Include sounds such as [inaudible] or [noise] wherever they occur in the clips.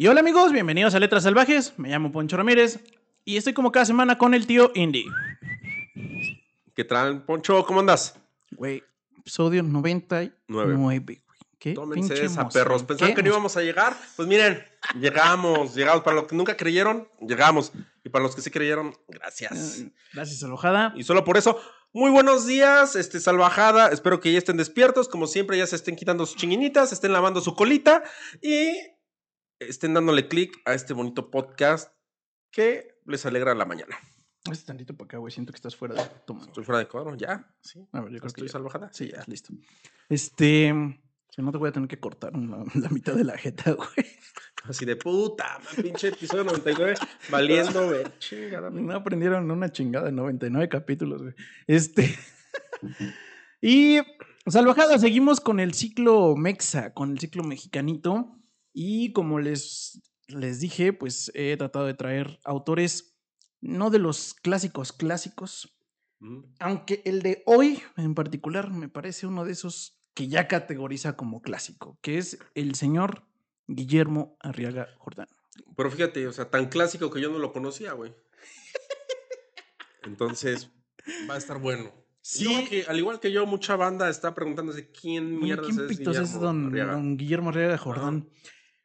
Y hola amigos, bienvenidos a Letras Salvajes. Me llamo Poncho Ramírez y estoy como cada semana con el tío Indy. ¿Qué tal, Poncho? ¿Cómo andas? Güey, episodio 99. güey. ¿Qué Tómense esa, perros. ¿Pensaban ¿Qué que no íbamos a llegar? Pues miren, llegamos, [laughs] llegamos. Para los que nunca creyeron, llegamos. Y para los que sí creyeron, gracias. Eh, Gracias, Salvajada. Y solo por eso, muy buenos días, este salvajada. Espero que ya estén despiertos. Como siempre, ya se estén quitando sus chinguinitas, estén lavando su colita y estén dándole clic a este bonito podcast que les alegra la mañana. Este tantito para acá, güey. Siento que estás fuera de toma. Estoy fuera de cuadro, ya. Sí. A ver, yo creo Estoy que salvajada. Sí, ya, listo. Este. Si no te voy a tener que cortar la, la mitad de la jeta, [laughs] güey. Así de puta, man, pinche episodio 99, valiendo, güey. [laughs] Chingada. No aprendieron una chingada de 99 capítulos, güey. Este. [laughs] y. Salvajada, seguimos con el ciclo Mexa, con el ciclo mexicanito. Y como les, les dije, pues he tratado de traer autores no de los clásicos clásicos, Mm. aunque el de hoy en particular me parece uno de esos que ya categoriza como clásico, que es el señor Guillermo Arriaga Jordán. Pero fíjate, o sea, tan clásico que yo no lo conocía, güey. Entonces, va a estar bueno. Sí. Yo creo que, al igual que yo, mucha banda está preguntándose quién mierda ¿Quién es es don, don Guillermo Arriaga Jordán?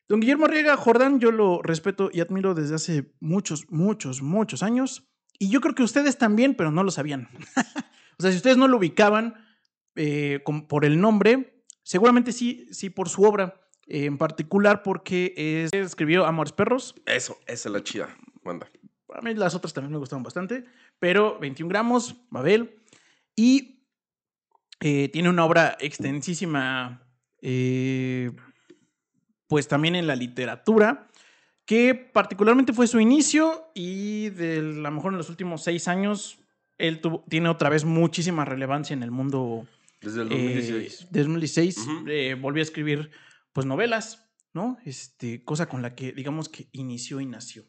Don Guillermo Arriaga Jordán yo lo respeto y admiro desde hace muchos, muchos, muchos años. Y yo creo que ustedes también, pero no lo sabían. [laughs] o sea, si ustedes no lo ubicaban eh, con- por el nombre, seguramente sí, sí por su obra. eh, en particular porque es- escribió Amores Perros. Eso, esa es la chida, banda. A mí las otras también me gustaron bastante, pero 21 gramos, Babel. Y eh, tiene una obra extensísima, eh, pues también en la literatura, que particularmente fue su inicio y de a lo mejor en los últimos seis años, él tuvo- tiene otra vez muchísima relevancia en el mundo Desde el eh, 2016. de 2016 Ujú. eh, volvió a escribir pues novelas, ¿no? Este, cosa con la que digamos que inició y nació.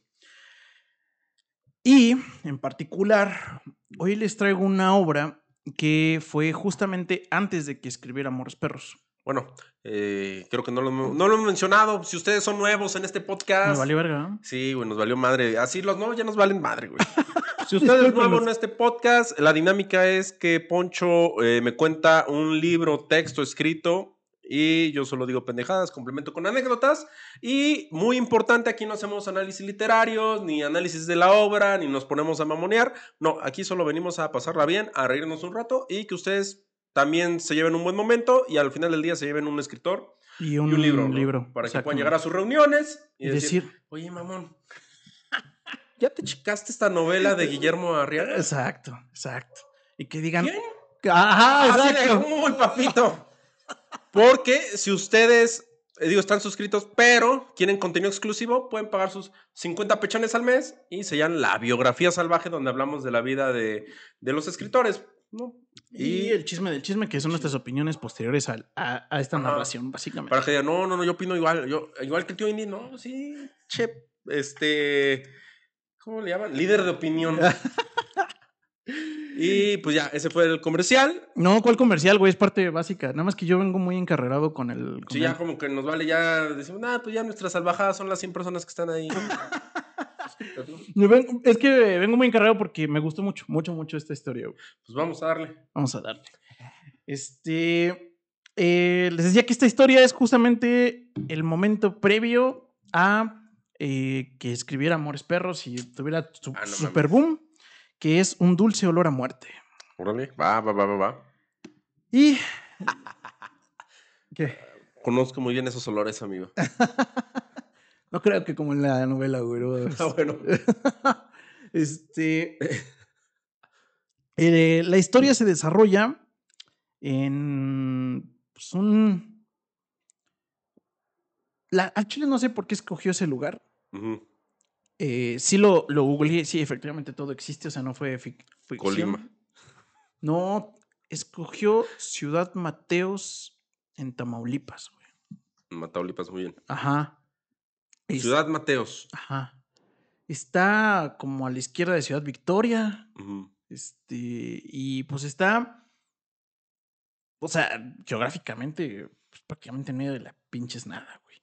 Y en particular, hoy les traigo una obra que fue justamente antes de que escribiera Amores Perros. Bueno, eh, creo que no lo, no lo hemos mencionado. Si ustedes son nuevos en este podcast. Me valió verga, ¿no? Sí, güey, nos valió madre. Así los nuevos ya nos valen madre, güey. [laughs] Si usted es nuevo en este podcast, la dinámica es que Poncho eh, me cuenta un libro, texto escrito, y yo solo digo pendejadas, complemento con anécdotas. Y muy importante, aquí no hacemos análisis literarios, ni análisis de la obra, ni nos ponemos a mamonear. No, aquí solo venimos a pasarla bien, a reírnos un rato y que ustedes también se lleven un buen momento y al final del día se lleven un escritor Y un, y un libro. Para que puedan llegar a sus reuniones y, y decir, decir, Oye, mamón, [laughs] ¿ya te checaste esta novela de Guillermo Arriaga? exacto, exacto. Y que digan, ¿Quién? ajá, de, exacto. "Uy, papito. Porque si ustedes, eh, digo, están suscritos, pero quieren contenido exclusivo, pueden pagar sus 50 pechones al mes y se llaman La Biografía Salvaje, donde hablamos de la vida de, de los escritores. ¿No? Y el chisme del chisme, que son nuestras opiniones posteriores al- a, a esta Ajá. narración, básicamente. Para que digan, no, no, no, yo opino igual, yo, igual que el tío Indy, no, sí, che, este, ¿cómo le llaman? Líder de opinión. [laughs] y pues ya, ese fue el comercial. No, ¿cuál comercial, güey? Es parte básica. Nada más que yo vengo muy encarrerado con el. con Sí, el- ya como que nos vale, ya decimos, ah, pues ya nuestras salvajadas son las 100 personas que están ahí. [laughs] Es que vengo muy encargado porque me gustó mucho, mucho, mucho esta historia. güey. Pues vamos a darle. Vamos a darle. Este. eh, les decía que esta historia es justamente el momento previo a eh, que escribiera Amores Perros y tuviera su Ah, no super boom, que es un dulce olor a muerte. Órale, va, va, va, va, va. Y. [laughs] ¿Qué? Conozco muy bien esos olores, amigo. [laughs] No creo que como en la novela, güey. [laughs] Ah, bueno. [laughs] este. [laughs] eh, la historia se desarrolla en pues, un. La, chile no sé por qué escogió ese lugar. Eh, sí lo, lo googleé, sí, efectivamente todo existe, o sea, no fue fic- ficción. Colima. No, escogió Ciudad Mateos en Tamaulipas, güey. Mataulipas, muy bien. Ajá. Es- Ciudad Mateos. Ajá. Está como a la izquierda de Ciudad Victoria. Este, y pues está, o sea, geográficamente, pues, prácticamente en medio de la pinches nada, güey.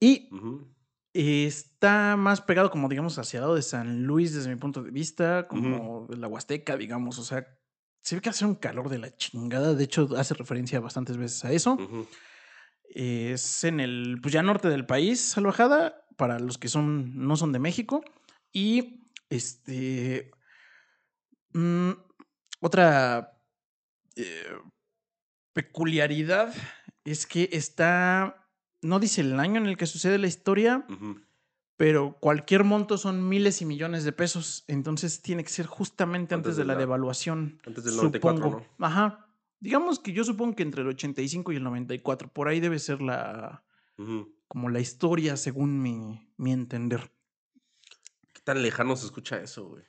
Y está más pegado como, digamos, hacia el lado de San Luis desde mi punto de vista, como de la Huasteca, digamos. O sea, se ve que hace un calor de la chingada. De hecho, hace referencia bastantes veces a eso. Es en el, pues ya norte del país, Salvajada, para los que son, no son de México. Y este. Mm, otra eh, peculiaridad es que está. No dice el año en el que sucede la historia, pero cualquier monto son miles y millones de pesos. Entonces tiene que ser justamente antes, de, la, devaluación. Antes del 94, Ajá. Digamos que yo supongo que entre el 85 y el 94, por ahí debe ser la. como la historia, según mi, mi entender. ¿Qué tan lejano se escucha eso, güey?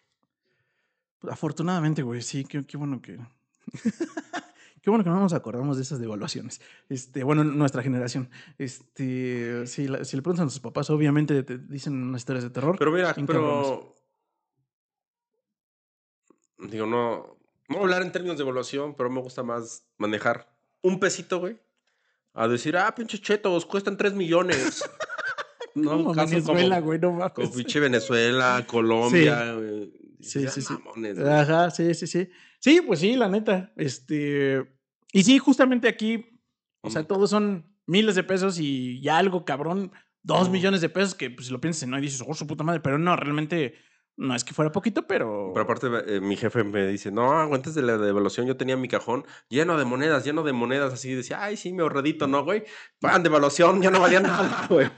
Pues, afortunadamente, güey, sí, qué, bueno que. [laughs] qué bueno que no nos acordamos de esas devaluaciones. Este, bueno, nuestra generación. Este, si, si le preguntan a sus papás, obviamente te dicen unas historias de terror. Pero mira, pero. Digo, no. No voy a hablar en términos de evaluación, pero me gusta más manejar un pesito, güey. A decir, ah, pinche chetos, cuestan 3 millones. [laughs] no, como Venezuela, güey, no mames. Como pinche Venezuela, Colombia, güey. Sí, sí, sí. Ajá, sí, sí, sí. Sí, pues sí, la neta. Este. Y sí, justamente aquí, o sea, todos son miles de pesos y ya algo cabrón, dos millones de pesos, que pues si lo piensas, no, y dices, oh, su puta madre, pero no, realmente no es que fuera poquito, pero. Pero aparte, eh, mi jefe me dice: No, antes de la devaluación yo tenía mi cajón lleno de monedas, lleno de monedas, así decía, ay, sí, mi ahorradito, ¿no, güey? Pan devaluación, ya no valía nada, [laughs] güey.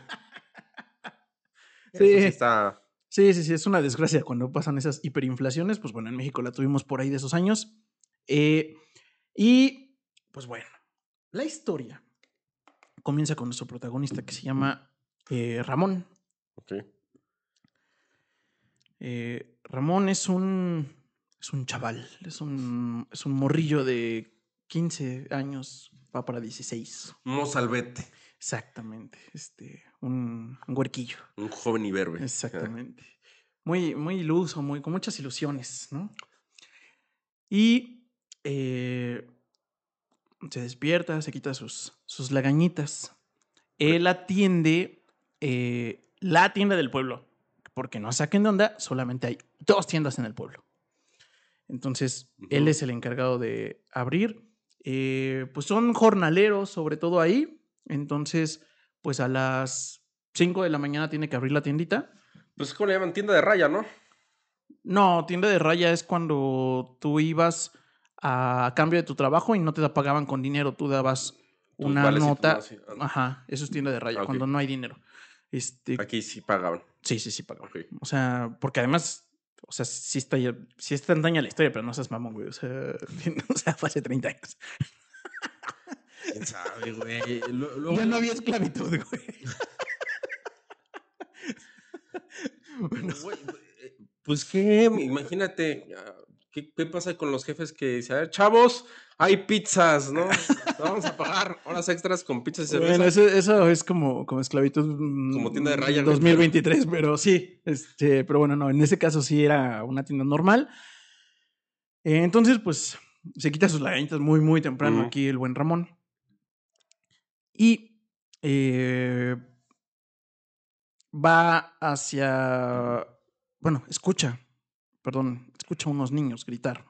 sí. está. Sí, sí, sí, es una desgracia cuando pasan esas hiperinflaciones. Pues bueno, en México la tuvimos por ahí de esos años. Eh, y pues bueno, la historia comienza con nuestro protagonista que se llama eh, Ramón. Ok. Eh, Ramón es un, es un chaval, es un, es un morrillo de 15 años, va para 16. Un mozalbete. Exactamente, este, un, un huerquillo. Un joven iberbe. Exactamente. Muy, muy iluso, muy, con muchas ilusiones, ¿no? Y eh, se despierta, se quita sus, sus lagañitas. Él atiende eh, la tienda del pueblo, porque no saquen de onda, solamente hay dos tiendas en el pueblo. Entonces, él es el encargado de abrir. Eh, pues son jornaleros, sobre todo ahí, entonces, pues a las 5 de la mañana tiene que abrir la tiendita. Pues ¿cómo le llaman? Tienda de raya, ¿no? No, tienda de raya es cuando tú ibas a cambio de tu trabajo y no te pagaban con dinero, tú dabas una nota. Ah, Ajá, eso es tienda de raya, cuando no hay dinero. Este, Aquí sí pagaban. Sí, sí, sí pagaban. O sea, porque además, o sea, sí está, sí está tan daña la historia, pero no seas mamón, güey. O sea, [laughs] o sea fue hace 30 años. ¿Quién sabe, güey? Ya no había esclavitud, güey. Eh, pues qué, imagínate, ah, ¿qué, pasa con los jefes que dicen, a ver, chavos, hay pizzas, ¿no? Vamos a pagar horas extras con pizzas y cerveza. Bueno, eso, es como, como esclavitud. Mm, como tienda de raya. 2023, pero sí. Este, pero bueno, no, en ese caso sí era una tienda normal. entonces, pues, se quita sus lagañitas muy, muy temprano aquí el buen Ramón. Y eh, va hacia, bueno, escucha, perdón, escucha a unos niños gritar.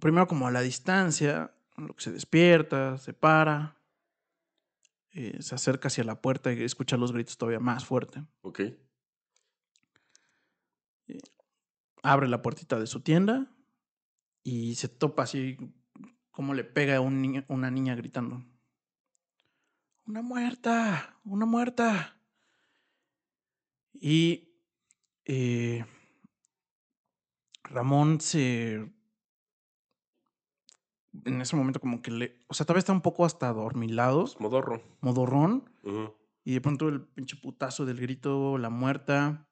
Primero como a la distancia, lo que se despierta, se para, eh, se acerca hacia la puerta y escucha los gritos todavía más fuerte. Ok. Eh, abre la puertita de su tienda y se topa así como le pega a un niño, una niña gritando. Una muerta, una muerta. Y eh, Ramón se... En ese momento como que le... O sea, todavía está un poco hasta adormilado. Modorro. Modorrón. Y de pronto el pinche putazo del grito, la muerta.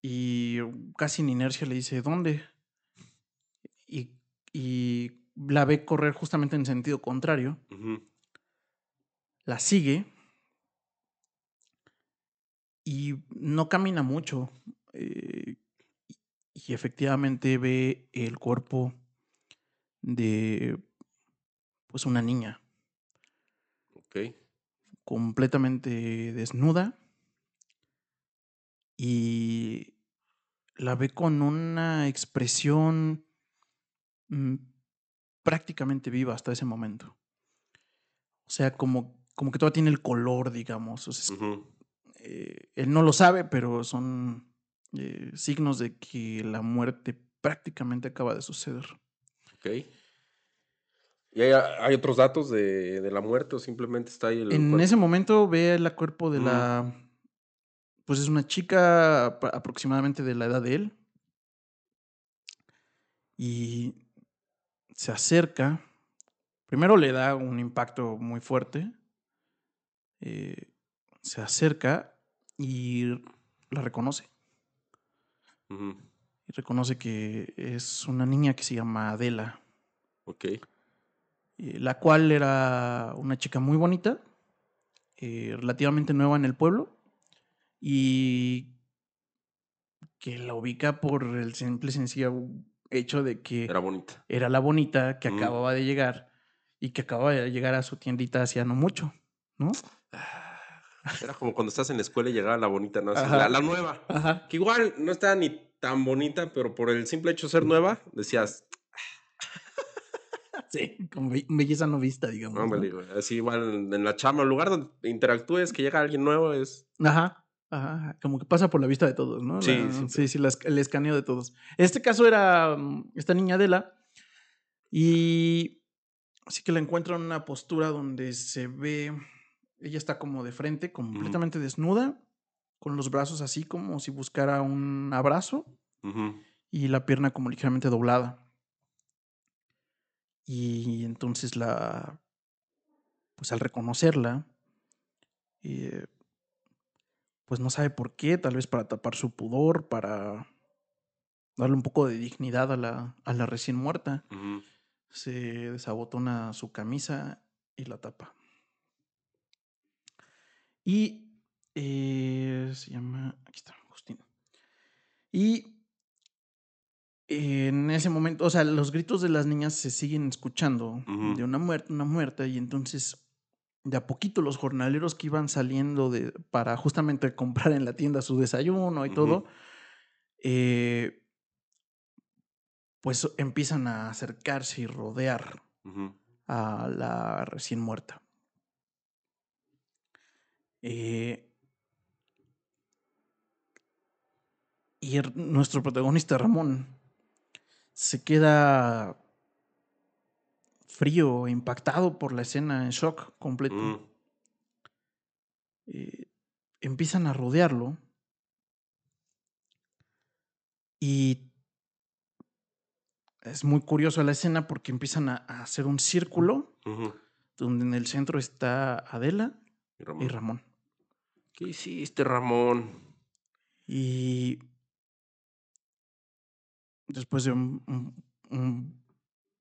Y casi en inercia le dice, ¿dónde? Y, y la ve correr justamente en sentido contrario, la sigue y no camina mucho. Eh, y efectivamente ve el cuerpo de pues una niña. Ok. completamente desnuda y la ve con una expresión mm, prácticamente viva hasta ese momento. O sea, como, como que todavía tiene el color, digamos. O sea, eh, él no lo sabe, pero son eh, signos de que la muerte prácticamente acaba de suceder. Ok. ¿Y hay, otros datos de, la muerte o simplemente está ahí el En ese momento ve el cuerpo de la... Pues es una chica aproximadamente de la edad de él. Y se acerca. Primero le da un impacto muy fuerte. Eh, se acerca y la reconoce. Y reconoce que es una niña que se llama Adela. Ok. Eh, la cual era una chica muy bonita, eh, relativamente nueva en el pueblo, y que la ubica por el simple y sencillo hecho de que era bonita. Era la bonita que acababa de llegar y que acababa de llegar a su tiendita hacía no mucho, ¿no? Ah, era como cuando estás en la escuela y llegaba la bonita, ¿no? La, la, nueva. Ajá. Que igual no estaba ni tan bonita, pero por el simple hecho de ser nueva, decías, Sí, con belleza no vista, digamos. No, Así igual en la chama, el lugar donde interactúes, que llega alguien nuevo es. Ajá, ajá. Como que pasa por la vista de todos, ¿no? Sí, sí, sí, el escaneo de todos. Este caso era mm, esta niña Adela. Y así que la encuentro en una postura donde se ve. Ella está como de frente, completamente desnuda, con los brazos así como si buscara un abrazo. Y la pierna como ligeramente doblada. Y entonces la, pues al reconocerla, eh, pues no sabe por qué, tal vez para tapar su pudor, para darle un poco de dignidad a la, a la recién muerta, se desabotona su camisa y la tapa. Y eh, se llama, aquí está, Agustín. Y en ese momento, o sea, los gritos de las niñas se siguen escuchando de una muerte, una muerta, y entonces de a poquito los jornaleros que iban saliendo de, para justamente comprar en la tienda su desayuno y todo, eh, pues empiezan a acercarse y rodear a la recién muerta. Eh, y nuestro protagonista Ramón se queda frío, impactado por la escena, en shock completo. Mm. Eh, empiezan a rodearlo y es muy curioso la escena porque empiezan a, hacer un círculo donde en el centro está Adela y Ramón. ¿Qué hiciste, Ramón? Y después de un,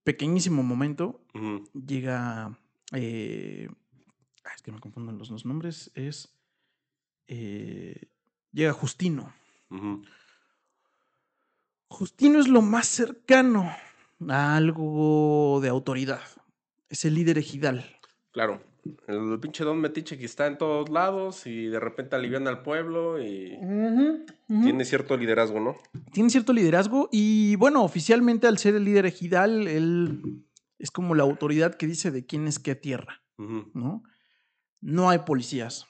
pequeñísimo momento, llega. Eh, es que me confunden los dos nombres. Es. Eh, llega Justino. Justino es lo más cercano a algo de autoridad. Es el líder ejidal. Claro. El pinche Don Metiche que está en todos lados y de repente alivian al pueblo y tiene cierto liderazgo, ¿no? Tiene cierto liderazgo y bueno, oficialmente al ser el líder ejidal, él es como la autoridad que dice de quién es qué tierra, ¿no? No hay policías.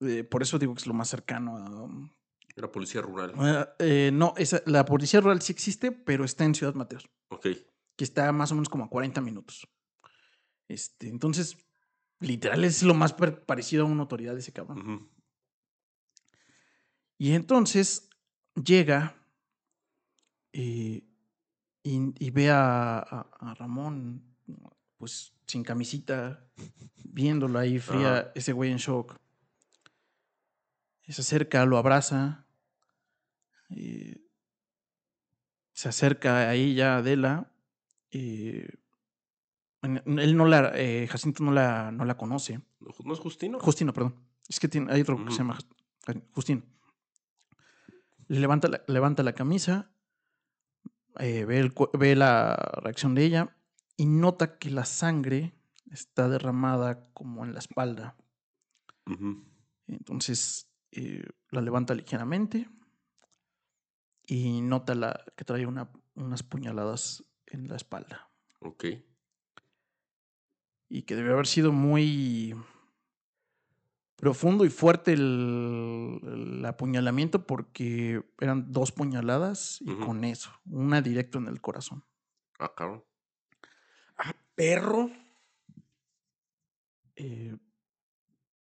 Eh, por eso digo que es lo más cercano a... La policía rural. Eh, no, la policía rural sí existe, pero está en Ciudad Mateos. Ok. Que está más o menos como a 40 minutos. Este, entonces, Literal es lo más parecido a una autoridad de ese cabrón. Y entonces llega eh, y, ve a, Ramón, pues sin camisita, viéndolo ahí fría, ese güey en shock. se acerca, lo abraza. Eh, se acerca ahí ya Adela. Eh, él no la, eh, Jacinto no la, no la conoce. ¿No es Justino? Justino, perdón. Es que tiene, hay otro que se llama Justino. Le levanta la, levanta la camisa, eh, ve, el, ve la reacción de ella y nota que la sangre está derramada como en la espalda. Entonces eh, la levanta ligeramente y nota la, que trae una- unas puñaladas en la espalda. Ok. Y que debe haber sido muy profundo y fuerte el, el apuñalamiento porque eran dos puñaladas y con eso, una directo en el corazón. Ah, cabrón. Ah, perro. Eh,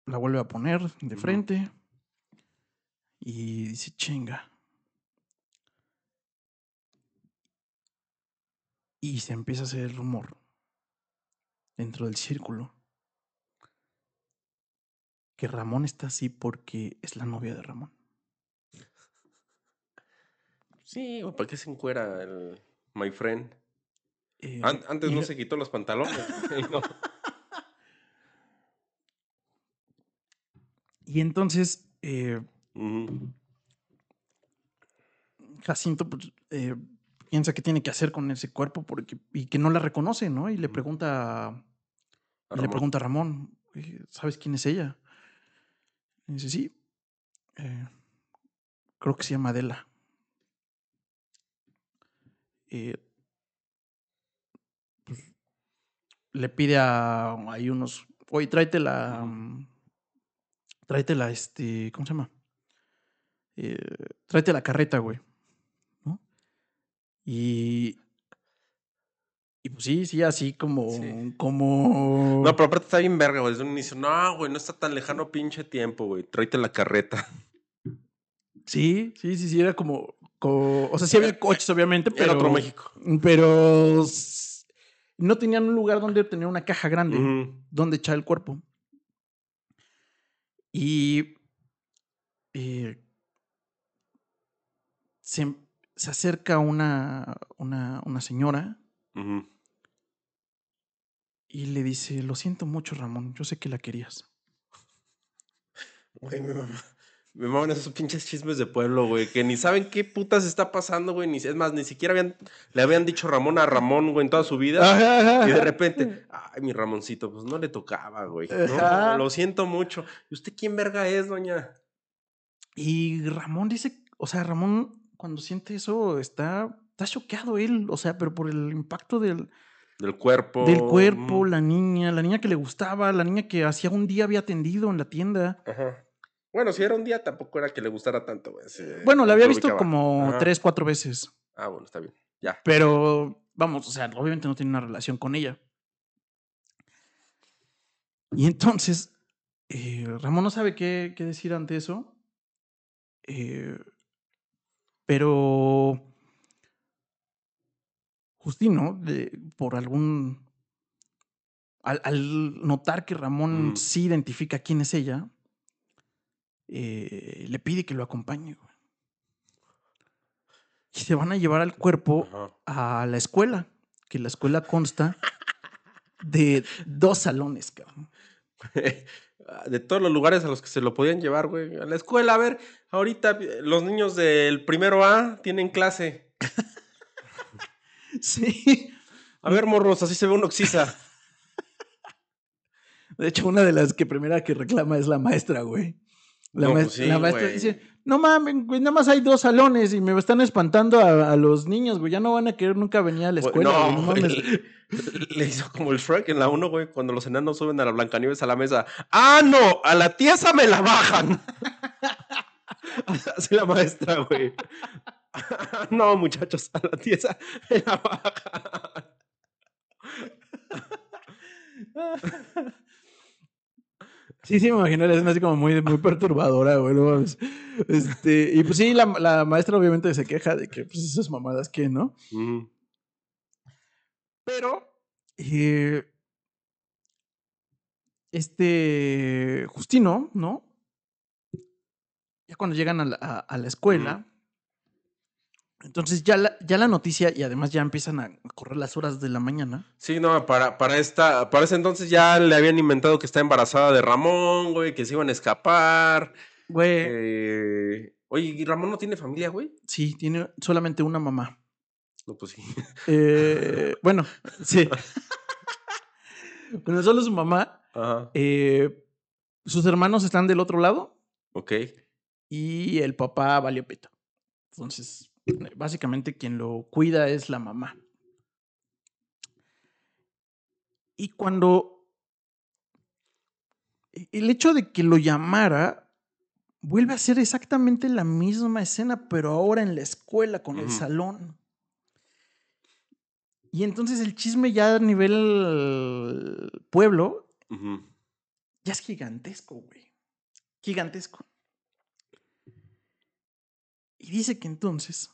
la vuelve a poner de frente y dice, chinga. Y se empieza a hacer el rumor dentro del círculo que Ramón está así porque es la novia de Ramón. Sí, ¿para qué se encuera el my friend? Eh, An- antes no la- se quitó los pantalones. [laughs] no. Y entonces eh. Jacinto pues, eh, piensa que tiene que hacer con ese cuerpo porque, y que no la reconoce, ¿no? Y le pregunta, Y le pregunta a Ramón, "Oye, ¿sabes quién es ella? Y dice, sí, eh, creo que se llama Adela. Eh, pues, le pide a hay unos, oye, tráete la, mm, tráete la, este, ¿cómo se llama? Eh, tráete la carreta, güey. ¿No? Y, y pues sí, sí, así como, Sí. como... No, pero aparte está bien verga, güey. Desde un inicio, no, güey, no está tan lejano pinche tiempo, güey. Tráete la carreta. Sí, sí, sí, sí, era como, co- o sea, sí había coches, obviamente, pero... Era otro México. Pero no tenían un lugar donde tener una caja grande, donde echar el cuerpo. Y eh, se, se acerca una, una, una señora Ujú. y le dice, lo siento mucho, Ramón, yo sé que la querías. Güey, me mama- me maman esos pinches chismes de pueblo, güey, que ni saben qué putas está pasando, güey, ni es más, ni siquiera habían, le habían dicho Ramón a Ramón, güey, en toda su vida. Y de repente, ay, mi Ramoncito, pues no le tocaba, güey. No, lo siento mucho. ¿Y usted quién verga es, doña? Y Ramón dice, o sea, Ramón cuando siente eso está, está choqueado él, o sea, pero por el impacto del, Del cuerpo. del cuerpo, ujú. la niña, la niña que le gustaba, la niña que hacía un día había atendido en la tienda. Ajá. Bueno, si era un día, tampoco era que le gustara tanto, Bueno, la había visto ubicaba. como Ajá. tres, cuatro veces, Ah, bueno, está bien. Ya. pero vamos, o sea, obviamente no tiene una relación con ella. Y entonces, eh, Ramón no sabe qué, qué decir ante eso, eh, pero Justino, de- por algún... Al, al notar que Ramón Mm. sí identifica quién es ella, eh, le pide que lo acompañe. güey. Y se van a llevar al cuerpo Ajá. a la escuela, que la escuela consta de dos salones, cabrón. [laughs] De todos los lugares a los que se lo podían llevar, güey. A la escuela, a ver, ahorita eh, los niños del primero A tienen clase. [laughs] Sí. A ver, morros, así se ve un oxisa. [laughs] De hecho, una de las que primera que reclama es la maestra, güey. La, No, pues sí, la maestra güey. dice, no mames, güey, nada más hay dos salones y me están espantando a, a los niños, güey. Ya no van a querer nunca venir a la escuela, güey. No, mames. [laughs] Le hizo como el Shrek en la 1, güey, cuando los enanos suben a la Blancanieves a la mesa. ¡Ah, no! A la tiesa me la bajan. Así la maestra, güey. [laughs] no, muchachos, a [laughs] la tiesa la bajan. Sí, sí, me imagino, la escena así como muy, muy perturbadora, güey. no. Este, y pues sí, la, la maestra obviamente se queja de que, pues, esas mamadas que, ¿no? Pero, eh, este Justino, ¿no? Ya cuando llegan a la, a- a la escuela, entonces ya la, ya la noticia y además ya empiezan a correr las horas de la mañana. Sí, no, para, para esta, para ese entonces ya le habían inventado que está embarazada de Ramón, güey, que se iban a escapar. Güey, Eh, oye, ¿y Ramón no tiene familia, güey? sí, tiene solamente una mamá. No, pues sí. [laughs] Eh, bueno, sí. Bueno, solo su mamá. Ajá. eh, sus hermanos están del otro lado Ok. y el papá valió pito. Entonces, básicamente quien lo cuida es la mamá. Y cuando e- el hecho de que lo llamara vuelve a ser exactamente la misma escena, pero ahora en la escuela con el salón. Y entonces el chisme ya a nivel pueblo ya es gigantesco, güey. Gigantesco. Y dice que entonces,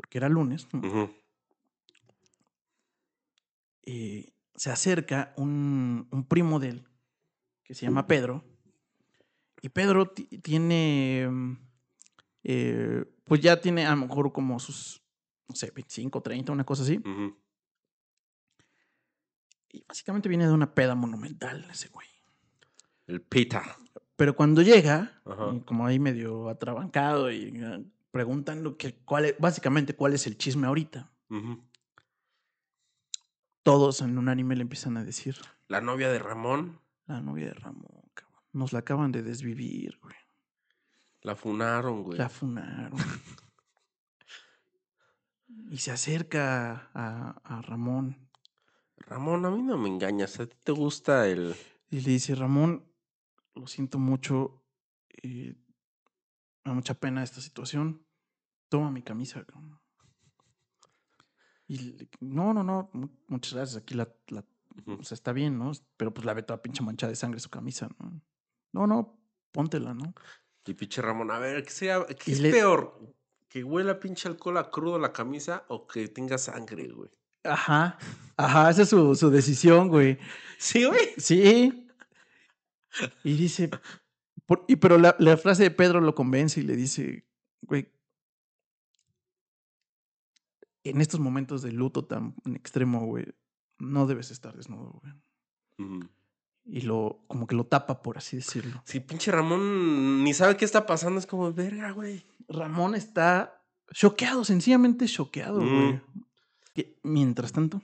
porque era lunes, ¿no? Eh, se acerca un, un primo de él, que se llama Pedro. Y Pedro ti- tiene, mm, eh, pues ya tiene a lo mejor como sus, no sé, 25, 30, una cosa así. Y básicamente viene de una peda monumental ese güey. El pita. Pero cuando llega, Ajá. como ahí medio atrabancado y eh, preguntando que cuál es- básicamente cuál es el chisme ahorita, todos en un anime le empiezan a decir, La novia de Ramón la novia de Ramón, cabrón, nos la acaban de desvivir, güey. la funaron, güey. La funaron. y se acerca a, a Ramón Ramón, a mí no me engañas. ¿A ti te gusta el. y le dice, Ramón, lo siento mucho, eh, me da mucha pena esta situación, toma mi camisa. cabrón". Y le- no, no, no, mu- muchas gracias, aquí la, o sea, está bien, ¿no? Pero pues la ve toda pinche manchada de sangre su camisa, ¿no? No, no, póntela, ¿no? Y pinche Ramón, a ver, ¿qué, sea, qué es le- peor? ¿Que huela pinche alcohol a crudo la camisa o que tenga sangre, güey? Ajá, ajá, esa es su, su decisión, güey. Sí, güey. Sí. Y dice, por- y pero la, la frase de Pedro lo convence y le dice, güey, en estos momentos de luto tan extremo, güey, no debes estar desnudo, güey. Y lo, como que lo tapa, por así decirlo. Sí, pinche Ramón ni sabe qué está pasando. Es como, verga, güey. Ramón está choqueado, sencillamente choqueado, güey. Que, Mientras tanto,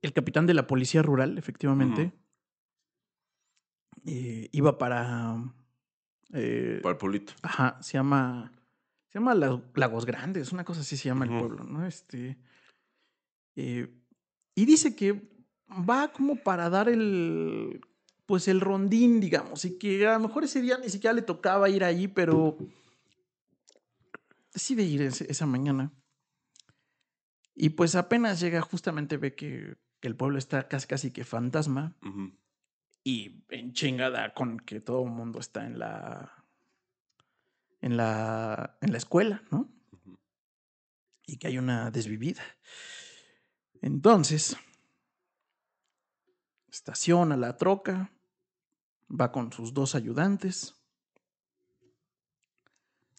el capitán de la policía rural, efectivamente, eh, iba para... eh, Para el polito. Ajá, se llama. Se llama La- Lagos Grandes, una cosa así se llama el pueblo, ¿no? Este. eh, y dice que va como para dar el. Pues el rondín, digamos, y que a lo mejor ese día ni siquiera le tocaba ir allí, pero. Decide ir ese- esa mañana. Y pues apenas llega, justamente ve que, que el pueblo está casi casi que fantasma Ujú. Y en chingada con que todo el mundo está en la en la en la escuela, ¿no? Y que hay una desvivida. Entonces estaciona la troca, va con sus dos ayudantes.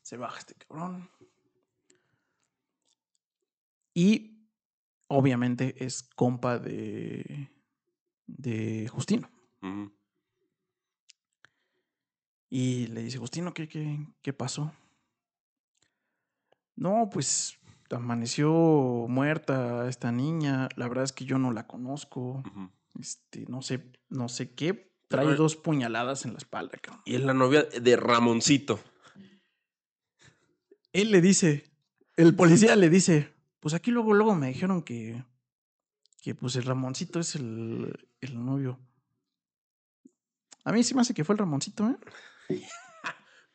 Se baja este cabrón. Y obviamente es compa de de Justino. Y le dice, Justino, ¿qué, qué, qué pasó? No, pues amaneció muerta esta niña. La verdad es que yo no la conozco. Este, no sé, no sé qué. Trae Pero- dos puñaladas en la espalda, cabrón. Y es la novia de Ramoncito. Él le dice, el policía le dice, pues aquí luego, luego me dijeron que, que pues el Ramoncito es el, el novio. A mí sí me hace que fue el Ramoncito, ¿eh? [laughs]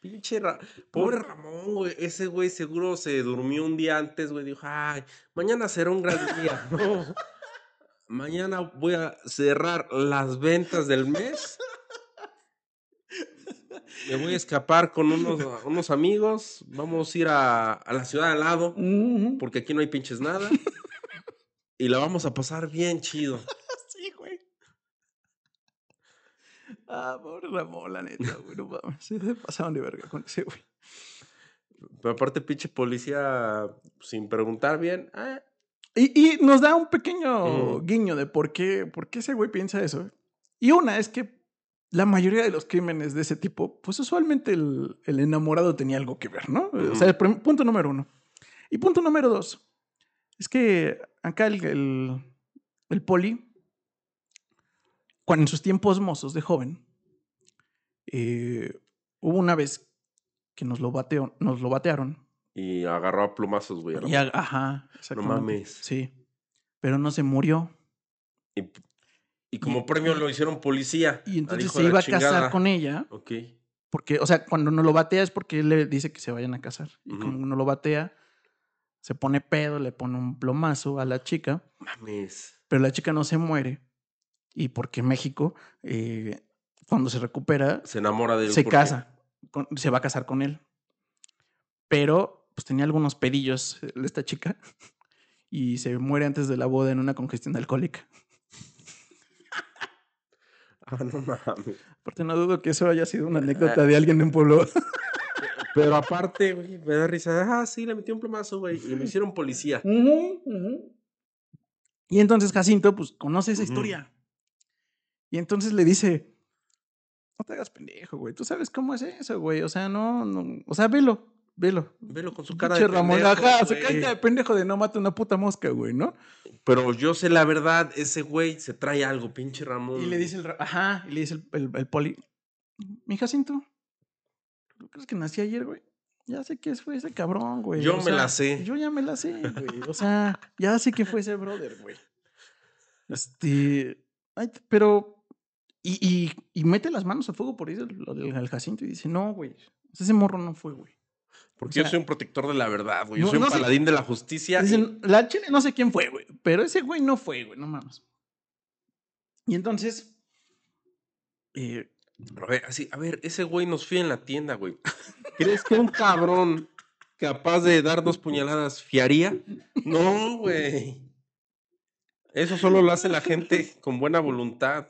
Pinche Ra- Pobre Ramón, güey. Ese güey seguro se durmió un día antes, güey. Dijo, ay, mañana será un gran día. [laughs] No. Mañana voy a cerrar las ventas del mes. Me voy a escapar con unos, unos amigos. Vamos a ir a, a la ciudad al lado, porque aquí no hay pinches nada. Y la vamos a pasar bien chido. Sí, güey. Ah, pobre Ramón, la neta, güey. No mames. Se pasaron de verga con ese, güey. Pero aparte, pinche policía, sin preguntar bien, ah, Y, y nos da un pequeño Ujú. guiño de por qué, por qué ese güey piensa eso. Y una es que la mayoría de los crímenes de ese tipo, pues usualmente el, el enamorado tenía algo que ver, ¿no? O sea, punto número uno. Y punto número dos, es que acá el, el, el poli cuando en sus tiempos mozos de joven, eh, hubo una vez que nos lo, bateó, nos lo batearon. Y agarró a plumazos, güey. Y a- ajá. No mames. Sí. Pero no se murió. Y, y como premio lo hicieron policía. Y entonces se iba a casar con ella. Ok. Porque, o sea, cuando no lo batea es porque él le dice que se vayan a casar. Y Ujú. como no lo batea, se pone pedo, le pone un plomazo a la chica. Mames. Pero la chica no se muere. Y porque México, eh, cuando se recupera, Se enamora de él. se casa. con- se va a casar con él. Pero, pues tenía algunos pedillos eh, esta chica. [laughs] Y se muere antes de la boda en una congestión alcohólica. [laughs] Ah, no mames. Aparte, no dudo que eso haya sido una anécdota de alguien de un pueblo. [laughs] Pero aparte, güey, me da risa. Ah, sí, le metí un plomazo, güey. Y me hicieron policía. Y entonces Jacinto, pues, conoce esa historia. Y entonces le dice, no te hagas pendejo, güey. Tú sabes cómo es eso, güey. O sea, no, no. O sea, velo, velo. Velo con su cara Pinche de Ramón, pendejo, ajá, su carita de pendejo de no mata una puta mosca, güey, ¿no? Pero yo sé la verdad, ese güey se trae algo, pinche Ramón. Y le dice el, ajá, y le dice el, el- el poli, mi Jacinto, ¿tú crees que nací ayer, güey? Ya sé que fue ese cabrón, güey. Yo o me sea, la sé. Yo ya me la sé, güey. O sea, ya sé que fue ese brother, güey. [laughs] Este, ay, pero, y, y, y mete las manos al fuego por eso, lo del al Jacinto, y dice, no, güey, ese morro no fue, güey. Porque o yo soy un protector de la verdad, güey. Yo no- soy un no sé- paladín de la justicia. y- Dicen, la chile no sé quién fue, güey, pero ese güey no fue, güey, no mames. Y entonces, eh, A ver, así, a ver, ese güey nos fía en la tienda, güey. [laughs] ¿Crees que un cabrón capaz de dar dos puñaladas fiaría? No, güey. Eso solo lo hace la gente con buena voluntad.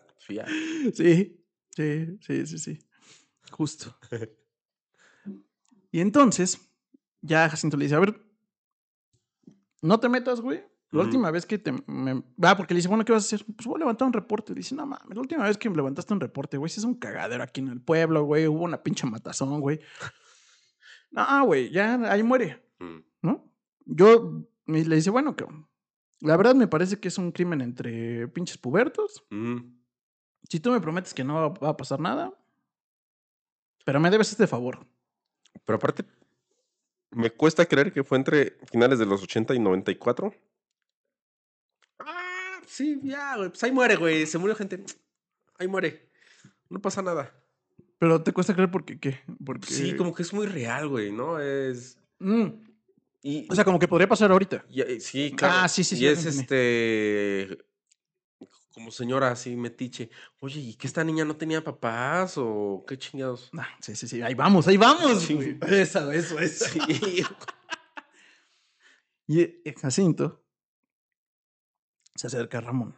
Sí, sí, sí, sí, sí. Justo. Y entonces, ya Jacinto le dice, a ver, no te metas, güey. La última vez que te... Me... Ah, porque le dice, bueno, ¿qué vas a hacer? Pues voy a levantar un reporte. Dice, no mames, la última vez que me levantaste un reporte, güey, si es un cagadero aquí en el pueblo, güey, hubo una pinche matazón, güey. No, güey, ya ahí muere, Mm. ¿no? Yo le dice, bueno, que la verdad me parece que es un crimen entre pinches pubertos. Si tú me prometes que no va a pasar nada, pero me debes este favor. Pero aparte, me cuesta creer que fue entre finales de los 80 y 94. Ah, sí, ya, güey. Pues ahí muere, güey. Se murió gente. Ahí muere. No pasa nada. Pero te cuesta creer porque qué? Porque... Sí, como que es muy real, güey, ¿no? Es. Mm, Y, O sea, como que podría pasar ahorita. y- y- sí, claro. Ah, sí, sí, sí, Y es entendí. este. Como señora así, metiche. Oye, ¿y que esta niña no tenía papás o qué chingados? Ah, sí, sí, sí. Ahí vamos, ahí vamos. Sí. Eso, eso, [laughs] eso. Sí. Y eh, Jacinto se acerca a Ramón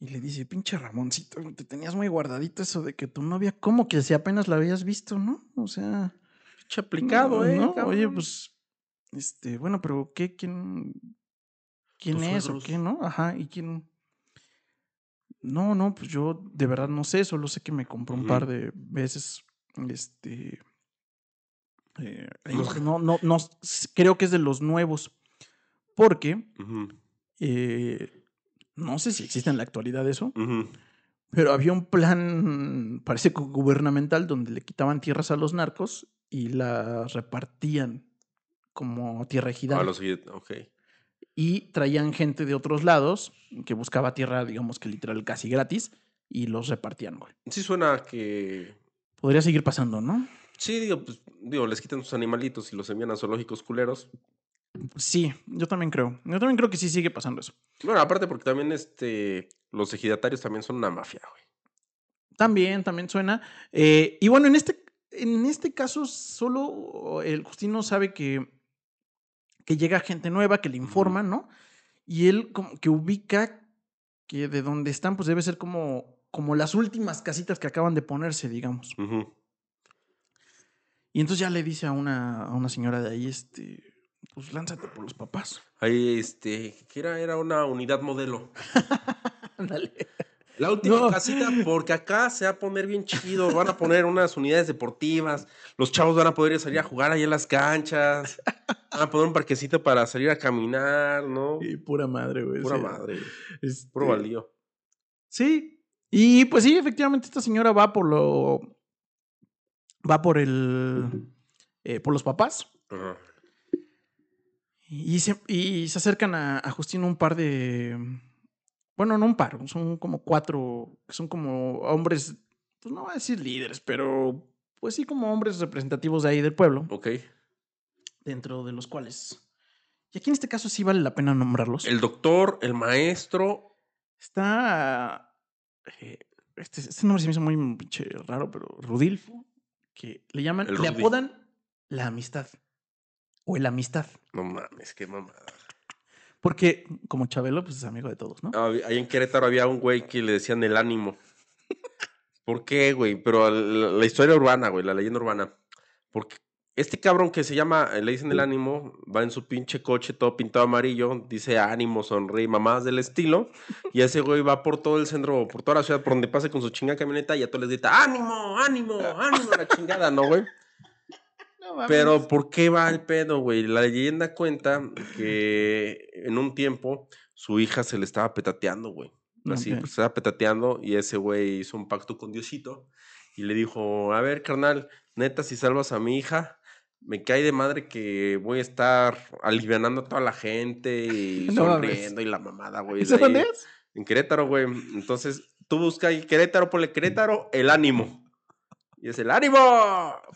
y le dice, pinche Ramoncito, te tenías muy guardadito eso de que tu novia, como que si apenas la habías visto, ¿no? O sea... Pinche aplicado, ¿eh? ¿no? Oye, pues, este, bueno, pero ¿qué? ¿Quién? ¿Quién es o qué, no? Ajá, ¿y quién? No, no, pues yo de verdad no sé, solo sé que me compró un par de veces, este, eh, Los- no, no, no, creo que es de los nuevos, porque eh, no sé si existe en la actualidad eso, pero había un plan, parece que gubernamental, donde le quitaban tierras a los narcos y las repartían como tierra Ah, ejidal. los siguientes, ok. Y traían gente de otros lados que buscaba tierra, digamos que literal casi gratis, y los repartían, güey. Sí suena que... Podría seguir pasando, ¿no? Sí, digo, pues, digo, les quitan sus animalitos y los envían a zoológicos culeros. Sí, yo también creo. Yo también creo que sí sigue pasando eso. Bueno, aparte porque también este, los ejidatarios también son una mafia, güey. También, también suena. Eh, y bueno, en este, en este caso, solo el Justino sabe que, que llega gente nueva, que le informan, ¿no? Y él como que ubica que de donde están, pues debe ser como, como las últimas casitas que acaban de ponerse, digamos. Y entonces ya le dice a una, a una señora de ahí, este, pues lánzate por los papás. Ahí, este, que era, era una unidad modelo. [laughs] Ándale. La última No. casita, porque acá se va a poner bien chido. Van a poner unas unidades deportivas. Los chavos van a poder salir a jugar ahí en las canchas. Van a poner un parquecito para salir a caminar, ¿no? Y pura madre, güey. Pura sí. madre. Este, Puro valío. Sí. Y pues sí, efectivamente, esta señora va por lo. Va por el. eh, por los papás. Y se, y se acercan a, a Justino un par de. Bueno, no un par, son como cuatro. que Son como hombres. Pues no voy a decir líderes, pero. Pues sí, como hombres representativos de ahí del pueblo. Ok. Dentro de los cuales. Y aquí en este caso sí vale la pena nombrarlos. El doctor, el maestro. Está. eh, este, este nombre se me hizo muy pinche raro, pero Rudilfo. Que le llaman. El Le Rudy. apodan la amistad. O el amistad. No mames, qué mamada. Porque, como Chabelo, pues es amigo de todos, ¿no? Ah, Ahí en Querétaro había un güey que le decían el ánimo. [laughs] ¿Por qué, güey? Pero la, la historia urbana, güey, la leyenda urbana. Porque este cabrón que se llama, eh, le dicen el ánimo, va en su pinche coche todo pintado amarillo, dice ánimo, sonríe, mamadas del estilo. [laughs] Y ese güey va por todo el centro, por toda la ciudad, por donde pase con su chingada camioneta y a todos les grita, ánimo, ánimo, ánimo, la chingada, ¿no, güey? Pero ¿por qué va el pedo, güey? La leyenda cuenta que en un tiempo su hija se le estaba petateando, güey. Así, Ok. pues, se estaba petateando y ese güey hizo un pacto con Diosito y le dijo, a ver, carnal, neta, si salvas a mi hija, me cae de madre que voy a estar alivianando a toda la gente y [laughs] No mames. sonriendo y la mamada, güey. ¿Ese de dónde ahí". es? En Querétaro, güey. Entonces, tú busca ahí Querétaro, ponle Querétaro, el ánimo. Y es el ánimo.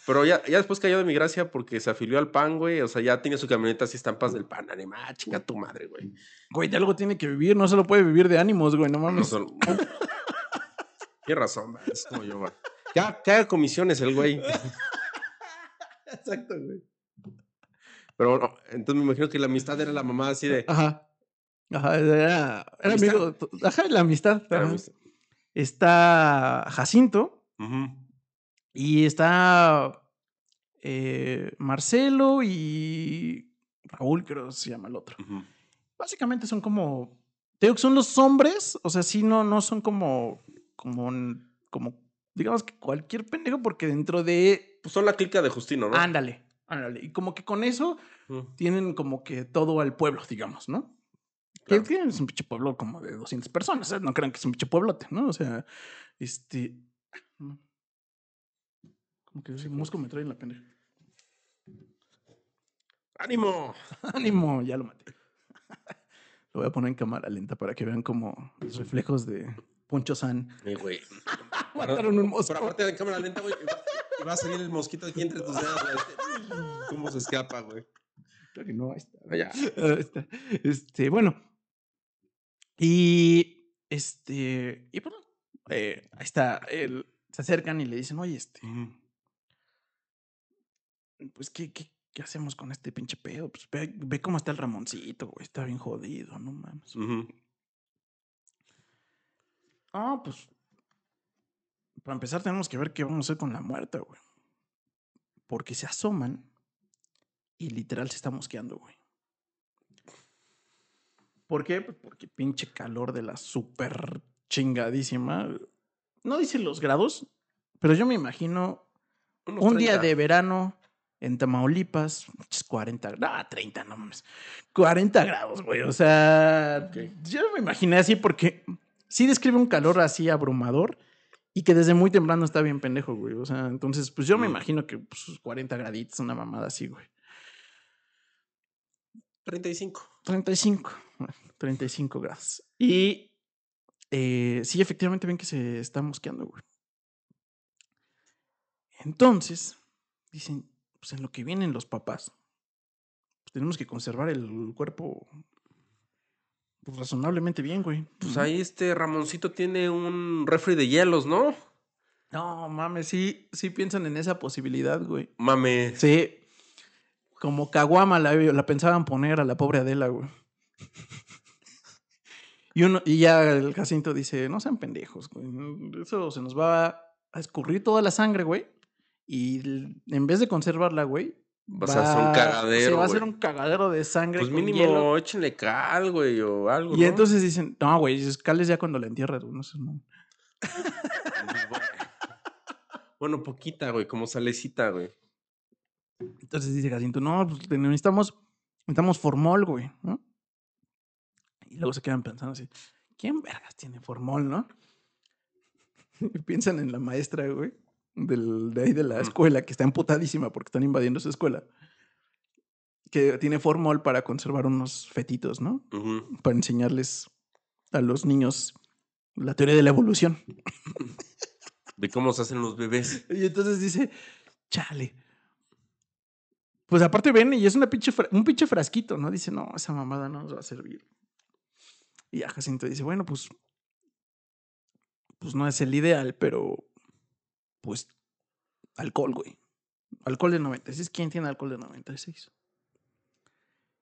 Pero ya, ya después cayó de mi gracia porque se afilió al pan, güey. O sea, ya tiene su camioneta así estampas del pan. Anima, chinga tu madre, güey. Güey, de algo tiene que vivir, no solo puede vivir de ánimos, güey, no No mames. son- [laughs] Tienes razón, güey. Es como yo, güey. Ya, que haga comisiones el güey. Exacto, güey. Pero no, entonces me imagino que la amistad era la mamá así de. Ajá. Ajá, era, era amigo. Ajá, la amistad. Era ajá. amistad. Está Jacinto Ujú. Y está eh, Marcelo y Raúl, creo que se llama el otro. Básicamente son como. Te digo que son los hombres, o sea, sí, no, no son como. Como. como digamos que cualquier pendejo, porque dentro de. Pues son la clica de Justino, ¿no? Ándale, ándale. Y como que con eso tienen como que todo al pueblo, digamos, ¿no? Claro. Que es un pinche pueblo como de 200 personas, ¿eh? no crean que es un pinche pueblote, ¿no? O sea, este... Como que ese mosco me trae en la pendeja. ¡Ánimo! [laughs] ¡Ánimo! Ya lo maté. [laughs] Lo voy a poner en cámara lenta para que vean como los reflejos de Poncho San. Eh, güey. [laughs] Mataron un mosco. Pero aparte de cámara lenta, güey, va- va a salir el mosquito aquí entre tus dedos, güey. ¿Cómo se escapa, güey? Claro que no, ahí está. Allá. Ahí está. Este, bueno. Y este. Y bueno, eh, ahí está. el- se acercan y le dicen, oye, este. Pues, ¿qué, qué, qué hacemos con este pinche pedo? Pues ve, ve cómo está el Ramoncito, güey. Está bien jodido, no mames. Ah, pues. Para empezar, tenemos que ver qué vamos a hacer con la muerta, güey. Porque se asoman y literal se está mosqueando, güey. ¿Por qué? Pues porque pinche calor de la super chingadísima. No dice los grados, pero yo me imagino Unos un día 30. de verano en Tamaulipas, pinches 40, ah, 30, no mames. 40 grados, güey. O sea, yo me imaginé así porque sí describe un calor así abrumador y que desde muy temprano está bien pendejo, güey. O sea, entonces, pues yo me Mm. imagino que pues, 40 graditos, una mamada así, güey. 35. 35, bueno, 35 grados. Y eh, sí, efectivamente ven que se está mosqueando, güey. Entonces, dicen, pues en lo que vienen los papás, pues tenemos que conservar el cuerpo pues, razonablemente bien, güey. Pues ahí este Ramoncito tiene un refri de hielos, ¿no? No, mames, sí, sí piensan en esa posibilidad, güey. Mames. Sí. Como caguama la, la pensaban poner a la pobre Adela, güey. [laughs] Y, uno, y ya el Jacinto dice, no sean pendejos, güey. Eso se nos va a escurrir toda la sangre, güey. Y en vez de conservarla, güey. Va a ser un cagadero, Se va a hacer un cagadero de sangre. Pues con mínimo hielo. échenle cal, güey, o algo. Y ¿no? entonces dicen, no, güey, escales ya cuando la entierras, güey. No sé, [laughs] no. Bueno, poquita, güey, como salecita, güey. Entonces dice Jacinto, no, pues necesitamos, necesitamos formol, güey, ¿no? Y luego se quedan pensando así, ¿quién vergas tiene formol, no? Y [laughs] piensan en la maestra, güey, del, de ahí de la escuela, que está emputadísima porque están invadiendo su escuela. Que tiene formol para conservar unos fetitos, ¿no? Para enseñarles a los niños la teoría de la evolución. De cómo se hacen los bebés. Y entonces dice, chale. Pues aparte ven y es una pinche un pinche frasquito, ¿no? Dice, no, esa mamada no nos va a servir. Y a Jacinto dice, bueno, pues, pues no es el ideal, pero pues alcohol, güey. Alcohol de 96. ¿Quién tiene alcohol de 96?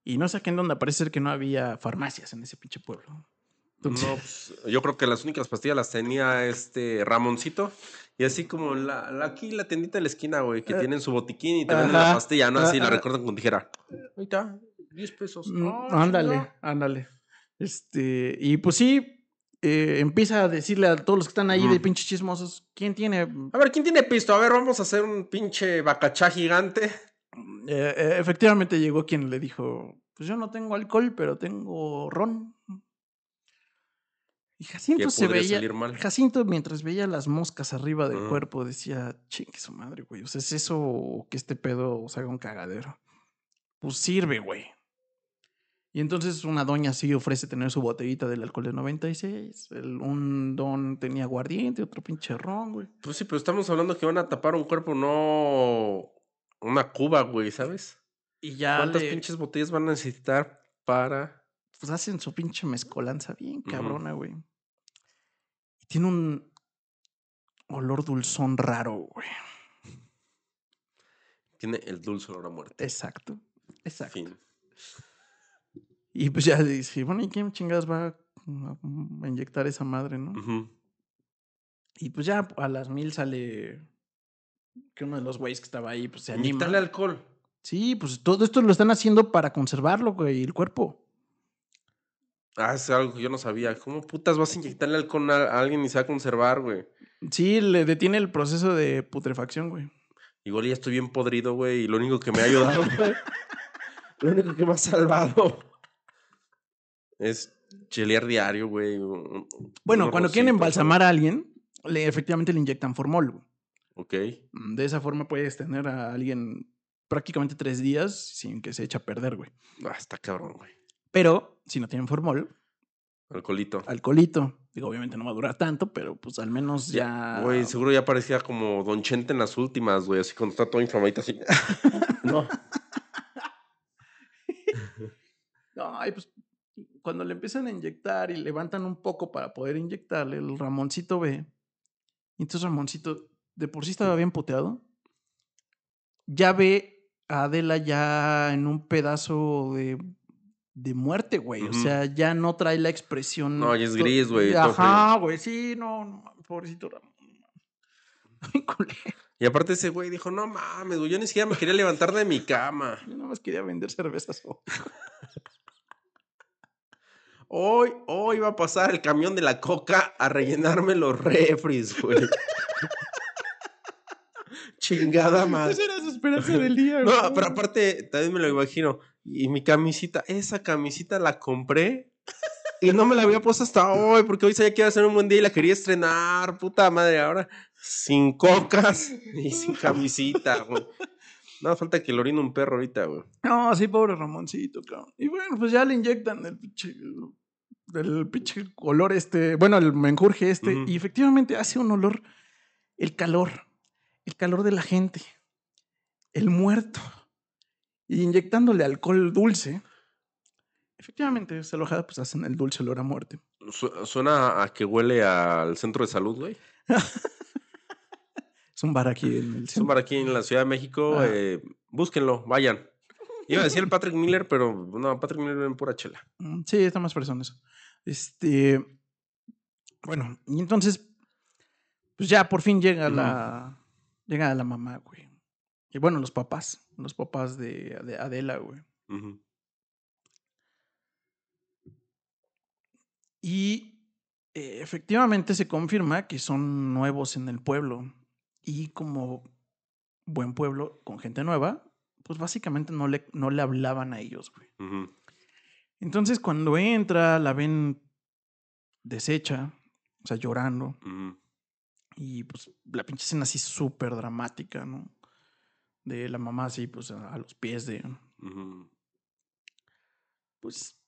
Y no sé en dónde aparece que no había farmacias en ese pinche pueblo. No, pues, yo creo que las únicas pastillas las tenía este Ramoncito. Y así como la, aquí la tendita de la esquina, güey, que eh, tienen su botiquín y te venden la pastilla, ¿no? Así la recuerdan con tijera. Ahí está, 10 pesos. Mm, ándale, ándale. Este, y pues sí, eh, empieza a decirle a todos los que están ahí de pinches chismosos, ¿quién tiene? A ver, ¿quién tiene pisto? A ver, vamos a hacer un pinche bacachá gigante. Eh, efectivamente llegó quien le dijo, pues yo no tengo alcohol, pero tengo ron. Y Jacinto se veía. Jacinto, mientras veía las moscas arriba del cuerpo, decía, chingue su madre, güey. O sea, ¿es eso que este pedo se haga un cagadero? Pues sirve, güey. Y entonces una doña sí ofrece tener su botellita del alcohol de 96. El, un don tenía aguardiente, otro pinche ron, güey. Pues sí, pero estamos hablando que van a tapar un cuerpo, no una cuba, güey, ¿sabes? Y ya. ¿Cuántas pinches botellas van a necesitar para.? Pues hacen su pinche mezcolanza bien cabrona, güey. Tiene un olor dulzón raro, güey. Tiene el dulce olor a muerte. Exacto. Exacto. Fin. Y pues ya dice, bueno, ¿y quién chingadas va a inyectar esa madre, no? Y pues ya a las mil sale que uno de los güeyes que estaba ahí, pues se anima. Inyectarle alcohol. Sí, pues todo esto lo están haciendo para conservarlo, güey, el cuerpo. Ah, es algo que yo no sabía. ¿Cómo putas vas a inyectarle alcohol a alguien y se va a conservar, güey? Sí, le detiene el proceso de putrefacción, güey. Igual ya estoy bien podrido, güey, y lo único que me ha ayudado, [laughs] güey, lo único que me ha salvado es chelear diario, güey. Bueno, cuando quieren embalsamar a alguien, le, efectivamente le inyectan formol, güey. Ok. Mm, de esa forma puedes tener a alguien prácticamente tres días sin que se eche a perder, güey. Ah, está cabrón, güey. Pero si no tienen formol. Alcoholito. Alcoholito. Digo, obviamente no va a durar tanto, pero pues al menos ya. Güey, seguro ya parecía como Don Chente en las últimas, güey, así cuando está todo inflamadito así. [laughs] no. [laughs] no, ay, pues cuando le empiezan a inyectar y levantan un poco para poder inyectarle, el Ramoncito ve. Y entonces Ramoncito, de por sí estaba bien puteado. Ya ve a Adela ya en un pedazo de de muerte, güey. O sea, ya no trae la expresión. No, y es gris, güey. Ajá, güey. Sí, no, no, pobrecito Ramón. [laughs] y aparte ese güey dijo, no mames, güey, yo ni siquiera me quería levantar de mi cama. Yo nada más quería vender cervezas. Hoy, hoy va a pasar el camión de la coca a rellenarme los refris, güey. [laughs] Chingada más. Esa era su esperanza del día, güey. No, pero aparte, también me lo imagino. Y mi camisita, esa camisita la compré y no me la había puesto hasta hoy porque hoy sabía que iba a ser un buen día y la quería estrenar. Puta madre, ahora sin cocas y sin camisita, güey. No, falta que lo orine un perro ahorita, güey. No, sí, pobre Ramoncito, cabrón. Y bueno, pues ya le inyectan el pinche, el pinche olor este, bueno, el menjurje este, y efectivamente hace un olor, el calor, el calor de la gente, el muerto y inyectándole alcohol dulce, efectivamente, esa alojada pues hacen el dulce olor a muerte. suena a que huele al centro de salud, güey. [laughs] es un bar aquí en el centro. Es un bar aquí en la Ciudad de México. Ah. Eh, búsquenlo, vayan. Iba a decir el Patrick Miller, pero no, Patrick Miller en pura chela. Mm, sí, está más persona eso. Este. Bueno, y entonces, pues ya por fin llega la. Llega la mamá, güey. Y bueno, los papás los papás de, Adela, güey. Y eh, efectivamente se confirma que son nuevos en el pueblo. Y como buen pueblo con gente nueva, pues básicamente no le, no le hablaban a ellos, güey. Entonces cuando entra, la ven deshecha, o sea, llorando. Y pues la pinche escena así súper dramática, ¿no? De la mamá así, pues a, los pies de, pues,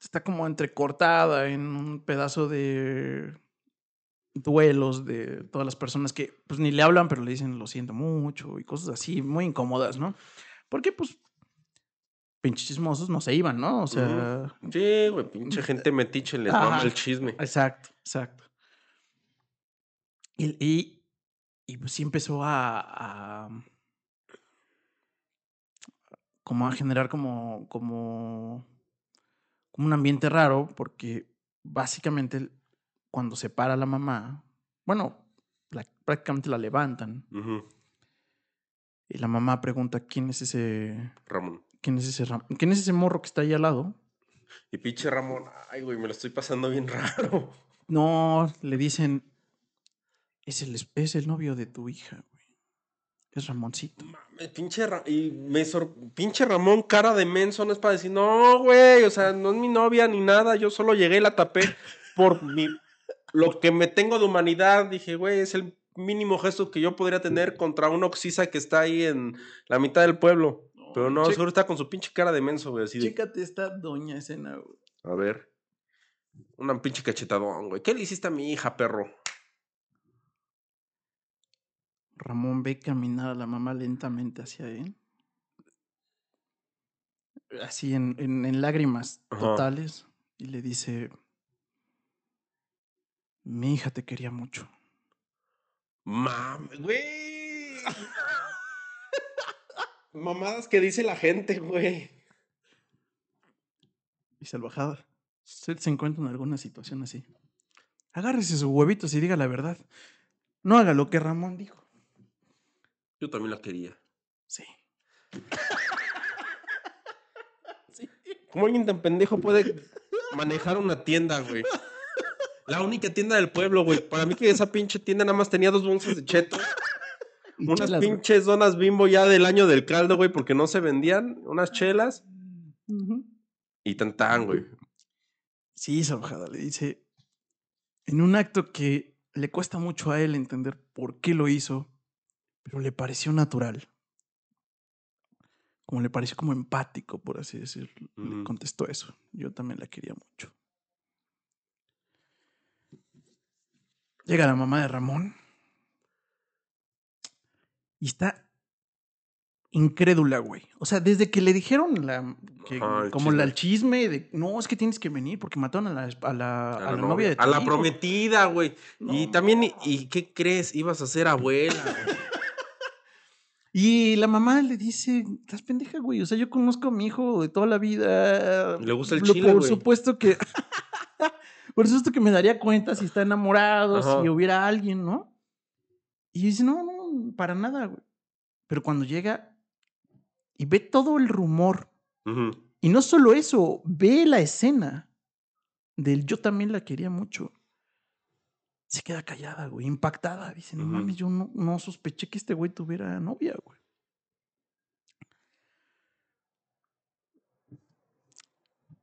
está como entrecortada en un pedazo de duelos de todas las personas que pues ni le hablan, pero le dicen lo siento mucho y cosas así muy incómodas, ¿no? Porque pues pinches chismosos no se iban, ¿no? O sea, Sí, güey, pinche gente metiche, les Ajá. mama el chisme. exacto, exacto. Y, y, y, pues sí empezó a, a como a generar como, como, como un ambiente raro, porque básicamente cuando se para la mamá, bueno, la- prácticamente la levantan y la mamá pregunta quién es ese, Ramón. Quién es ese, ram- quién es ese morro que está ahí al lado. Y pinche Ramón, ay, güey, me lo estoy pasando bien raro. No, le dicen, es el, es- el novio de tu hija, güey. Es Ramoncito. Mames, pinche Ra- y me sor- pinche Ramón, cara de menso, no es para decir, no, güey, o sea, no es mi novia ni nada, yo solo llegué y la tapé por mi, lo que me tengo de humanidad. Dije, güey, es el mínimo gesto que yo podría tener contra una oxisa que está ahí en la mitad del pueblo. Pero no, Che- seguro está con su pinche cara de menso, güey, así de, Chécate esta doña escena, güey. a ver, una pinche cachetadón, güey, ¿qué le hiciste a mi hija, perro? Ramón ve caminar a la mamá lentamente hacia él. Así en, en- en lágrimas Ajá. totales. Y le dice, mi hija te quería mucho. Mames, güey. [laughs] Mamadas que dice la gente, güey. Y salvajada. Usted se encuentra en alguna situación así. Agárrese sus huevitos y diga la verdad. No haga lo que Ramón dijo. Yo también la quería. [laughs] Sí. ¿Cómo alguien tan pendejo puede manejar una tienda, güey? La única tienda del pueblo, güey. Para mí que esa pinche tienda nada más tenía dos bolsas de cheto. Unas chelas, pinches donas bimbo ya del año del caldo, güey, porque no se vendían. Unas chelas. Y tan tan, güey. Sí, salvajada. Le dice, en un acto que le cuesta mucho a él entender por qué lo hizo, pero le pareció natural. Como le pareció como empático, por así decirlo. Le contestó eso. Yo también la quería mucho. Llega la mamá de Ramón. Y está incrédula, güey. O sea, desde que le dijeron la, que, Ajá, el como la- el chisme. de, no, es que tienes que venir porque mataron a la, a la, a la novia de tu A la hijo". prometida, güey. y también, y, y qué crees? Ibas a ser abuela. [laughs] Y la mamá le dice, estás pendeja, güey. O sea, yo conozco a mi hijo de toda la vida. Le gusta el Lo- chile, Por güey. supuesto que... [laughs] por supuesto que me daría cuenta si está enamorado, Ajá. si hubiera alguien, ¿no? Y dice, no, no, para nada, güey. Pero cuando llega y ve todo el rumor, y no solo eso, ve la escena del yo también la quería mucho. Se queda callada, güey, impactada. Dice, no mames, yo no, no sospeché que este güey tuviera novia, güey.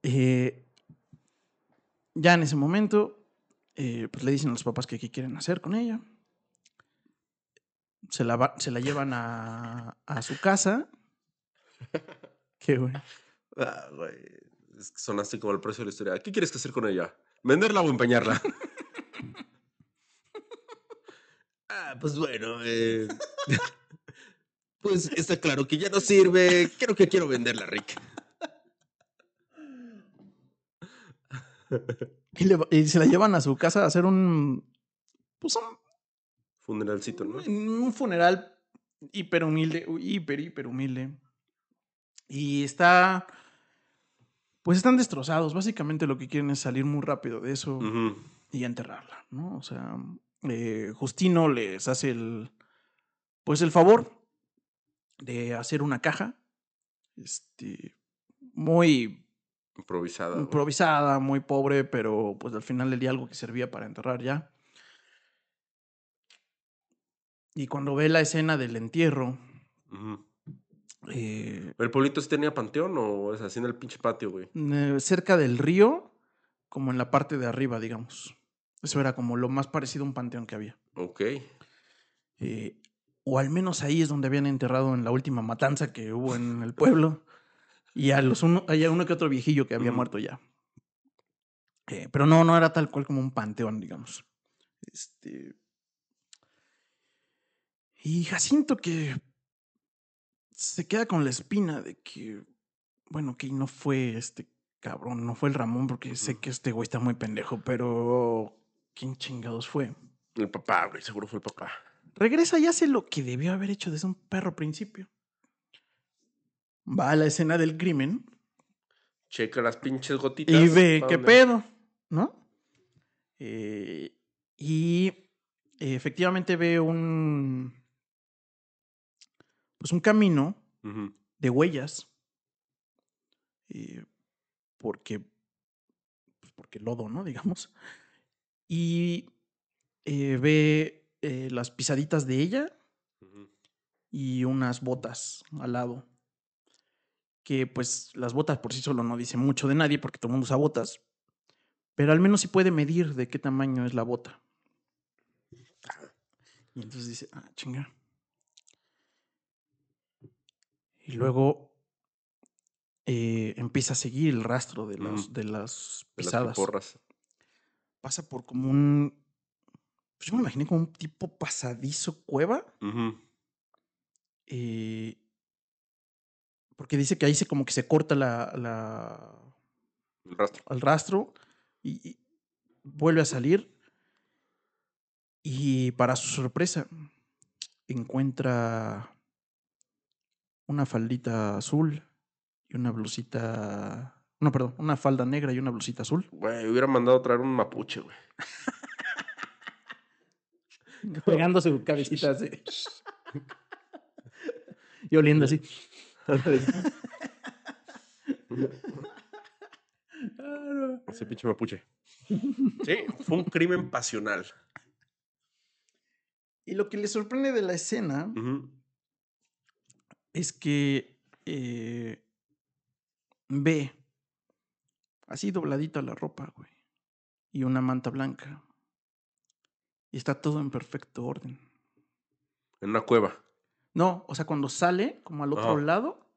Eh, ya en ese momento, eh, pues le dicen a los papás que qué quieren hacer con ella. Se la, va- se la llevan a, a su casa. [laughs] Qué güey. Ah, güey. Es que sonaste como el precio de la historia. ¿Qué quieres que hacer con ella? ¿Venderla o empeñarla? [laughs] ah, pues bueno, eh, [laughs] pues está claro que ya no sirve. Creo que quiero venderla, Rick. Y, le y se la llevan a su casa a hacer un. Pues un, Funeralcito, ¿no? un funeral hiper humilde, hiper, hiper humilde. Y está. Pues están destrozados. Básicamente lo que quieren es salir muy rápido de eso y enterrarla, ¿no? O sea, eh, Justino les hace el. Pues el favor de hacer una caja. Este. Muy Improvisada. improvisada, muy pobre, pero pues al final le di algo que servía para enterrar ya. Y cuando ve la escena del entierro, eh, ¿El pueblito sí tenía panteón o es así en el pinche patio, güey? eh, cerca del río como en la parte de arriba, digamos. Eso era como lo más parecido a un panteón que había. Ok. Eh, o al menos ahí es donde habían enterrado en la última matanza que hubo en el pueblo. [laughs] Y a los uno, había uno que otro viejillo que había muerto ya. Eh, pero no, no era tal cual como un panteón, digamos. Este. Y Jacinto que se queda con la espina de que, bueno, que no fue este cabrón, no fue el Ramón, porque sé que este güey está muy pendejo, pero ¿quién chingados fue? El papá, güey, seguro fue el papá. Regresa y hace lo que debió haber hecho desde un perro principio. Va a la escena del crimen Checa las pinches gotitas. y ve ¿pa' qué dónde? pedo, ¿no? Eh, y efectivamente ve un. Pues un camino de huellas. eh, porque. Pues porque lodo, ¿no? Digamos. Y eh, ve eh, las pisaditas de ella y unas botas al lado. Que pues las botas por sí solo no dicen mucho de nadie porque todo el mundo usa botas. Pero al menos sí puede medir de qué tamaño es la bota. Y entonces dice, ah, chinga. Y luego eh, empieza a seguir el rastro de, los, Ujú. de las De las pisadas. Pasa por como un. Pues yo me imaginé como un tipo pasadizo cueva. Eh, porque dice que ahí se como que se corta la, la, El rastro. al rastro y, y vuelve a salir. Y para su sorpresa, encuentra una faldita azul y una blusita. No, perdón, una falda negra y una blusita azul. Güey, hubiera mandado traer un mapuche, güey. [laughs] Pegando su cabecita así. y oliendo así. [laughs] Ese pinche mapuche. Sí, fue un crimen pasional. Y lo que le sorprende de la escena. Es que eh, ve así dobladita la ropa, güey. Y una manta blanca. Y está todo en perfecto orden. En una cueva. No, o sea, cuando sale, como al otro Ajá. lado,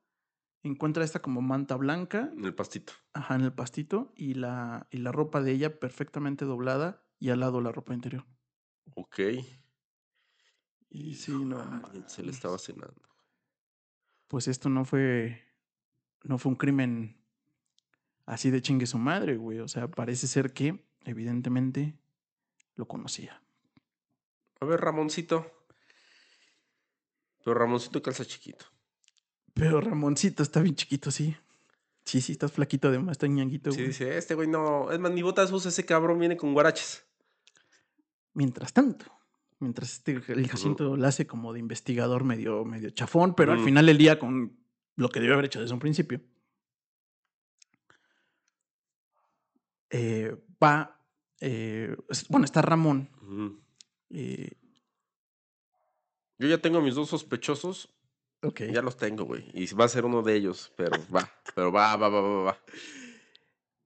encuentra esta como manta blanca, En el pastito. ajá, en el pastito, y la, y la ropa de ella perfectamente doblada, y al lado la ropa interior. Ok. Y sí, no. Alguien se le estaba cenando. Pues esto no fue. No fue un crimen así de chingue su madre, güey. O sea, parece ser que, evidentemente, lo conocía. A ver, Ramoncito. Pero Ramoncito calza chiquito. Pero Ramoncito está bien chiquito, sí. Sí, sí, estás flaquito además, está ñanguito, Sí, güey. dice, este güey no. Es más, ni botas usa ese cabrón, viene con guaraches. Mientras tanto, mientras este, el Jacinto la hace como de investigador medio, medio chafón, pero al Ujú. final del día con lo que debió haber hecho desde un principio. eh, va. eh, bueno, está Ramón. Eh, Yo ya tengo mis dos sospechosos. Ya los tengo, güey. Y va a ser uno de ellos, pero va. Pero va, va, va, va, va.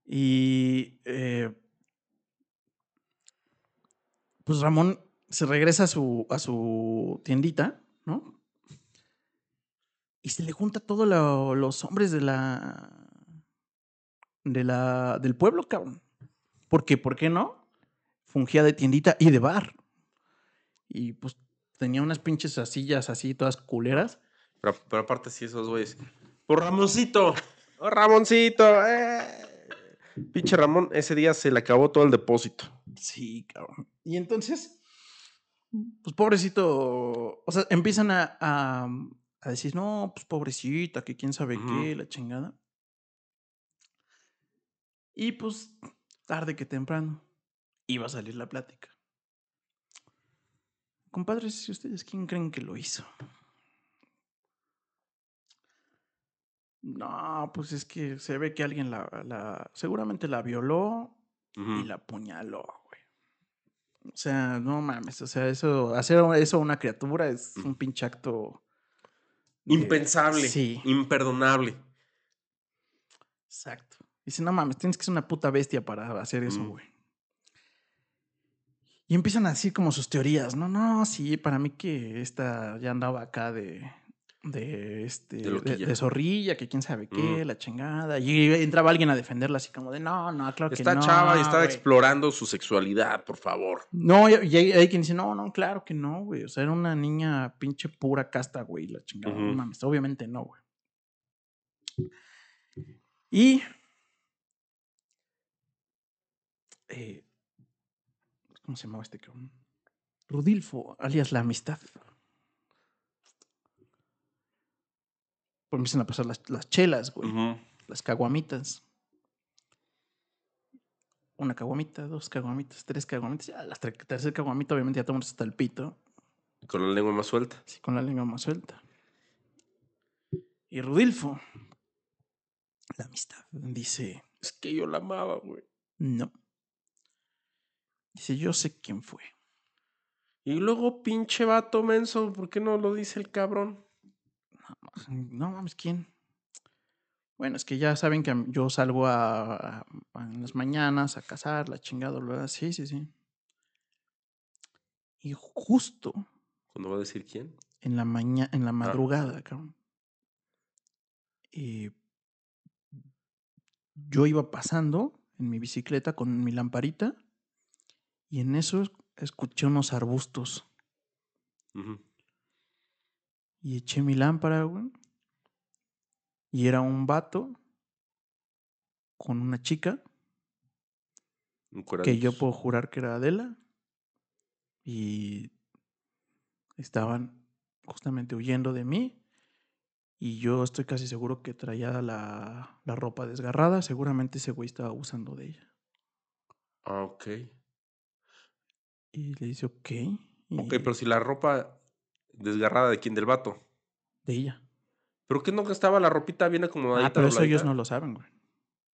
Y eh, pues Ramón se regresa a su, a su tiendita, ¿no? Y se le junta todos los hombres de la, de la del pueblo, cabrón. ¿Por qué? ¿Por qué no? Fungía de tiendita y de bar. Y pues tenía unas pinches sillas así, todas culeras. Pero, pero aparte, sí, esos güeyes. Por Ramoncito. ¡Oh, Ramoncito! ¡Eh! Pinche Ramón, ese día se le acabó todo el depósito. Sí, cabrón. Y entonces, pues pobrecito, o sea, empiezan a, a, a decir, no, pues pobrecita, que quién sabe qué, la chingada. Y pues, tarde que temprano, iba a salir la plática. Compadres, ¿y ustedes quién creen que lo hizo? No, pues es que se ve que alguien la, la seguramente la violó y la apuñaló. O sea, no mames, o sea, eso, hacer eso a una criatura es un pinche acto. Impensable. Sí, Imperdonable. exacto. Dice, no mames, tienes que ser una puta bestia para hacer eso, Mm. güey. Y empiezan a decir como sus teorías, no, no, sí, para mí que esta ya andaba acá de, de este, De de, loquilla. de zorrilla, que quién sabe qué, Mm. la chingada. Y entraba alguien a defenderla así como de, no, no, claro que Está no. chava y está güey". explorando su sexualidad, por favor. No, y y hay, hay quien dice, no, no, claro que no, güey. O sea, era una niña pinche pura casta, güey, la chingada. No mames, obviamente no, güey. Y. eh, ¿Cómo se llamaba este cabrón? Rudilfo, alias la amistad. Pues empiezan a pasar las, las chelas, güey. Las caguamitas. Una caguamita, dos caguamitas, tres caguamitas. Ya, la ter- tercera caguamita, obviamente, ya tomamos hasta el pito. Con la lengua más suelta. Así con la lengua más suelta. Y Rudilfo, la amistad, dice: Es que yo la amaba, güey. No. Dice: Yo sé quién fue. Y luego, pinche vato menso, ¿por qué no lo dice el cabrón? No mames, ¿quién? Bueno, es que ya saben que yo salgo a, a- a- en las mañanas a cazar, la chingada, bla, sí, sí, sí. Y justo ¿Cuándo va a decir quién? en la mañana, en la madrugada, cabrón. eh, yo iba pasando en mi bicicleta con mi lamparita y en eso es- escuché unos arbustos Ujú. Y eché mi lámpara, güey. Y era un vato con una chica que yo puedo jurar que era Adela. Y estaban justamente huyendo de mí. Y yo estoy casi seguro que traía la, la ropa desgarrada. Seguramente ese güey estaba abusando de ella. Ah, ok. Y le dice, ok. Y Ok, pero si la ropa desgarrada de quién, del vato. De ella. ¿Pero qué no estaba la ropita bien acomodadita? Ah, pero eso ellos no lo saben, güey.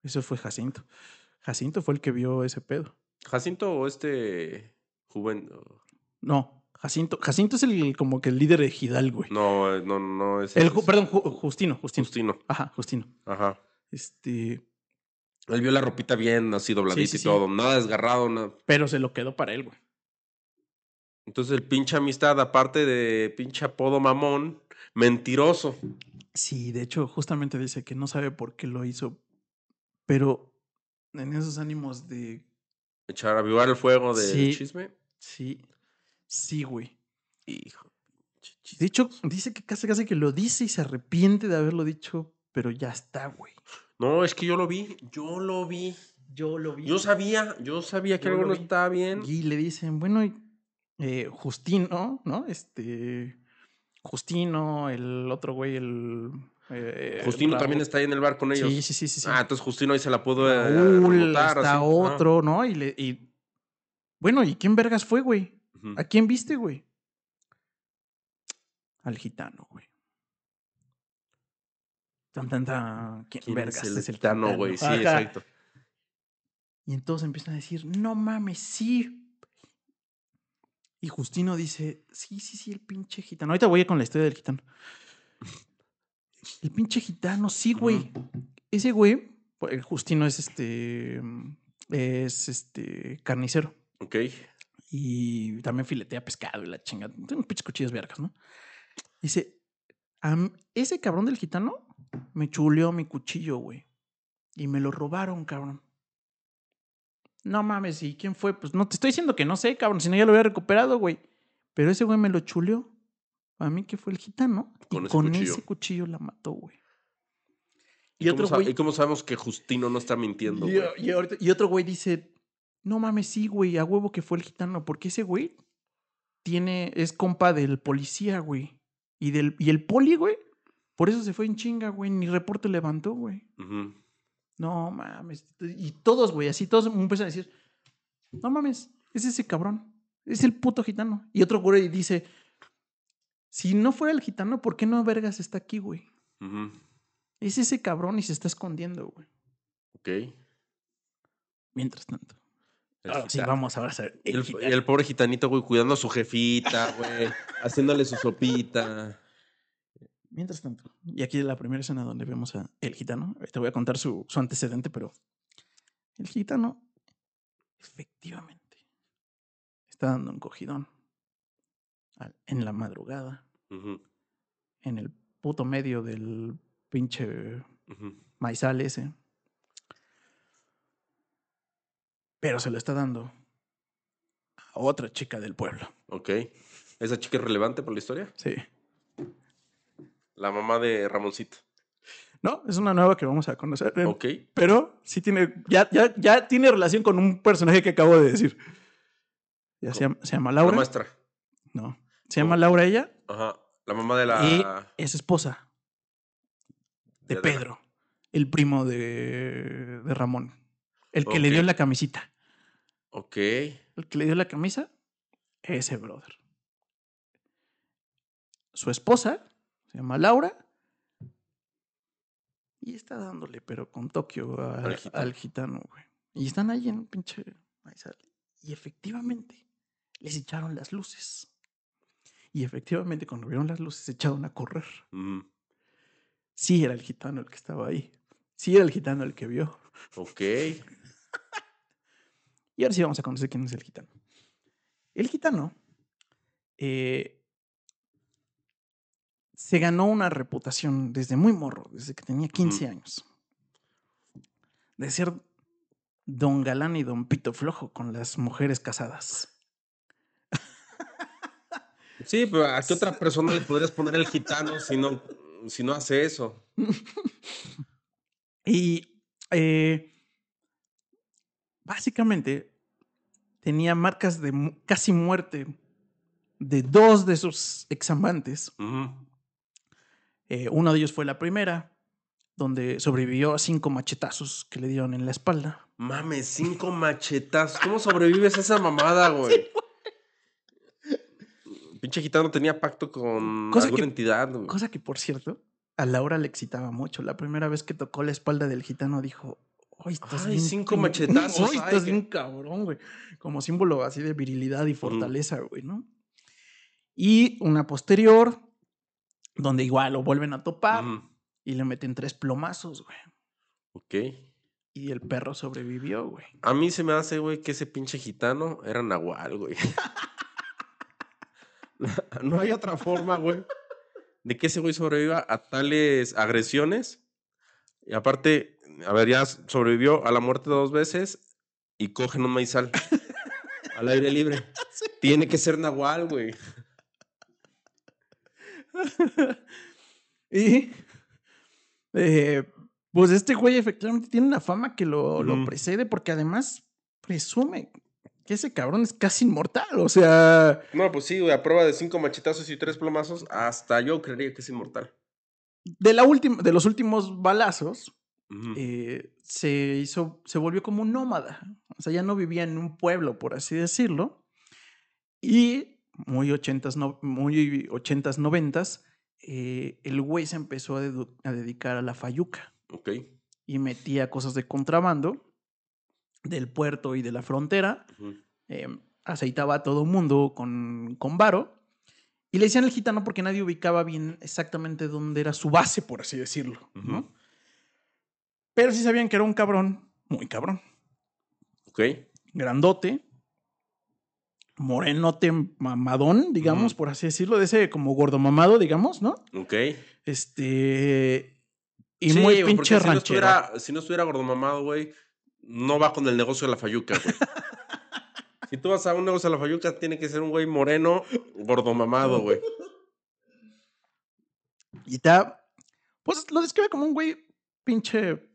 Eso fue Jacinto. Jacinto fue el que vio ese pedo. ¿Jacinto o este joven? No, Jacinto. Jacinto es el como que el líder de Gidal, güey. No, no, no es. El, perdón, Ju- Justino, Justino. Justino. Ajá, Justino. Ajá. Este, Él vio la ropita bien así dobladita sí, y sí. todo. Nada desgarrado, nada. pero se lo quedó para él, güey. Entonces el pinche amistad, aparte de pinche apodo mamón, mentiroso. Sí, de hecho, justamente dice que no sabe por qué lo hizo, pero en esos ánimos de Echar a avivar el fuego del Sí. chisme. sí, sí, güey. Hijo. De hecho, dice que casi casi que lo dice y se arrepiente de haberlo dicho, pero ya está, güey. No, es que yo lo vi. Yo lo vi. Yo lo vi. Yo sabía, yo sabía que Yo algo no estaba bien. Y le dicen, bueno, y, eh, Justino, ¿no? Este. Justino, el otro güey, el. eh, Justino también está ahí en el bar con ellos. Sí, sí, sí, sí. sí. Ah, entonces Justino ahí se la pudo eh, Raúl, está así. Ah. otro, ¿no? Y, le, y. Bueno, ¿y quién vergas fue, güey? ¿A quién viste, güey? Al gitano, güey. Tan, tan, tan. ¿Quién, ¿Quién vergas es el es el gitano, güey? Sí, Ajá. exacto. Y entonces empiezan a decir, no mames, sí. Y Justino dice, sí, sí, sí, el pinche gitano. Ahorita voy a ir con la historia del gitano. El pinche gitano, sí, güey. Ese güey, pues, el Justino es este, es este carnicero. Ok. Y también filetea pescado y la chingada. Unos pinches cuchillos vergas, ¿no? Dice, "Am- ese cabrón del gitano me chuleó mi cuchillo, güey. Y me lo robaron, cabrón. No mames, ¿y quién fue? Pues no, te estoy diciendo que no sé, cabrón, si no ya lo hubiera recuperado, güey. Pero ese güey me lo chuleó. A mí que fue el gitano. Con y ese con cuchillo. ese cuchillo la mató, güey. ¿Y, Y cómo otro sa- güey- ¿Y cómo sabemos que Justino no está mintiendo, Y, güey? y ahorita- y otro güey dice, no mames, sí, güey, a huevo que fue el gitano, porque ese güey tiene, es compa del policía, güey. Y, del, y el poli, güey, por eso se fue en chinga, güey, ni reporte levantó, güey. Ujú. No mames. Y todos, güey, así todos empiezan a decir, no mames, es ese cabrón, es el puto gitano. Y otro güey dice, si no fuera el gitano, ¿por qué no vergas está aquí, güey? Es ese cabrón y se está escondiendo, güey. Ok. Mientras tanto. Ahora sí, vamos ahora a hacer Y el el pobre gitanito, güey, cuidando a su jefita, güey. haciéndole su sopita. Mientras tanto, y aquí es la primera escena donde vemos a el gitano. Te voy a contar su, su antecedente, pero el gitano efectivamente está dando un cogidón al- en la madrugada, en el puto medio del pinche ujú. maizal ese. Pero se lo está dando a otra chica del pueblo. Ok. ¿Esa chica es relevante por la historia? Sí. La mamá de Ramoncito. No, es una nueva que vamos a conocer. eh, Ok. Pero sí tiene, ya, ya, ya tiene relación con un personaje que acabo de decir. Ya se llama, se llama La Laura. maestra. No. Se llama Laura ella Ajá. La mamá de la. y es esposa de de- Pedro, el primo de, de Ramón. El que le dio la camisita. Ok. El que le dio la camisa, ese brother. Su esposa se llama Laura. Y está dándole, pero con Tokio a- Al gitano. al gitano, güey. Y están ahí en pinche. maizal. Y efectivamente, les echaron las luces. Y efectivamente, cuando vieron las luces, se echaron a correr. Sí, era el gitano el que estaba ahí. Sí, era el gitano el que vio. Ok. [laughs] Y ahora sí vamos a conocer quién es el gitano. El gitano eh, se ganó una reputación desde muy morro, desde que tenía 15 años, de ser don galán y don pito flojo con las mujeres casadas. Sí, pero ¿a qué otra persona le podrías poner el gitano si no, si no hace eso? [laughs] Y eh, básicamente tenía marcas de casi muerte de dos de sus examantes. Ujú. Eh, uno de ellos fue la primera, donde sobrevivió a cinco machetazos que le dieron en la espalda. Mames, cinco machetazos. ¿Cómo sobrevives a esa mamada, [laughs] güey? Pinche gitano tenía pacto con Cosa alguna que- entidad, güey. Cosa que, por cierto, a Laura le excitaba mucho. La primera vez que tocó la espalda del gitano dijo, hoy estás Ay, bien cinco [laughs] machetazos, ay, estás bien cabrón, güey. Como símbolo así de virilidad y fortaleza, güey, ¿no? Y una posterior, donde igual lo vuelven a topar y le meten tres plomazos, güey. Ok. Y el perro sobrevivió, güey. A mí se me hace, güey, que ese pinche gitano era Nahual, güey. [laughs] no hay otra forma, güey, de que ese güey sobreviva a tales agresiones. Y aparte, a ver, ya sobrevivió a la muerte dos veces y cogen un maizal al aire libre. [laughs] Tiene que ser Nahual, güey. [laughs] y eh, pues este güey efectivamente tiene una fama que lo, lo precede porque además presume que ese cabrón es casi inmortal. O sea, No, pues sí, güey, a prueba de cinco machetazos y tres plomazos, hasta yo creería que es inmortal. de, la última, de los últimos balazos, eh, se hizo, se volvió como un nómada. O sea, ya no vivía en un pueblo, por así decirlo. Y muy ochentas, no, muy eh, el güey se empezó a, dedicar a la fayuca Ok. y metía cosas de contrabando del puerto y de la frontera. Eh, aceitaba a todo mundo con, con varo. Y le decían el gitano porque nadie ubicaba bien exactamente dónde era su base, por así decirlo. Pero sí sabían que era un cabrón, muy cabrón. Ok. Grandote, morenote, mamadón, digamos, por así decirlo, de ese como gordo mamado, digamos, ¿no? Ok. Este. Y Sí, muy pinche si no, estuviera, si no estuviera gordomamado, güey, no va con el negocio de la fayuca, güey. [laughs] si tú vas a un negocio de la fayuca, tiene que ser un güey moreno, gordomamado, güey. Y está. Pues lo describe como un güey pinche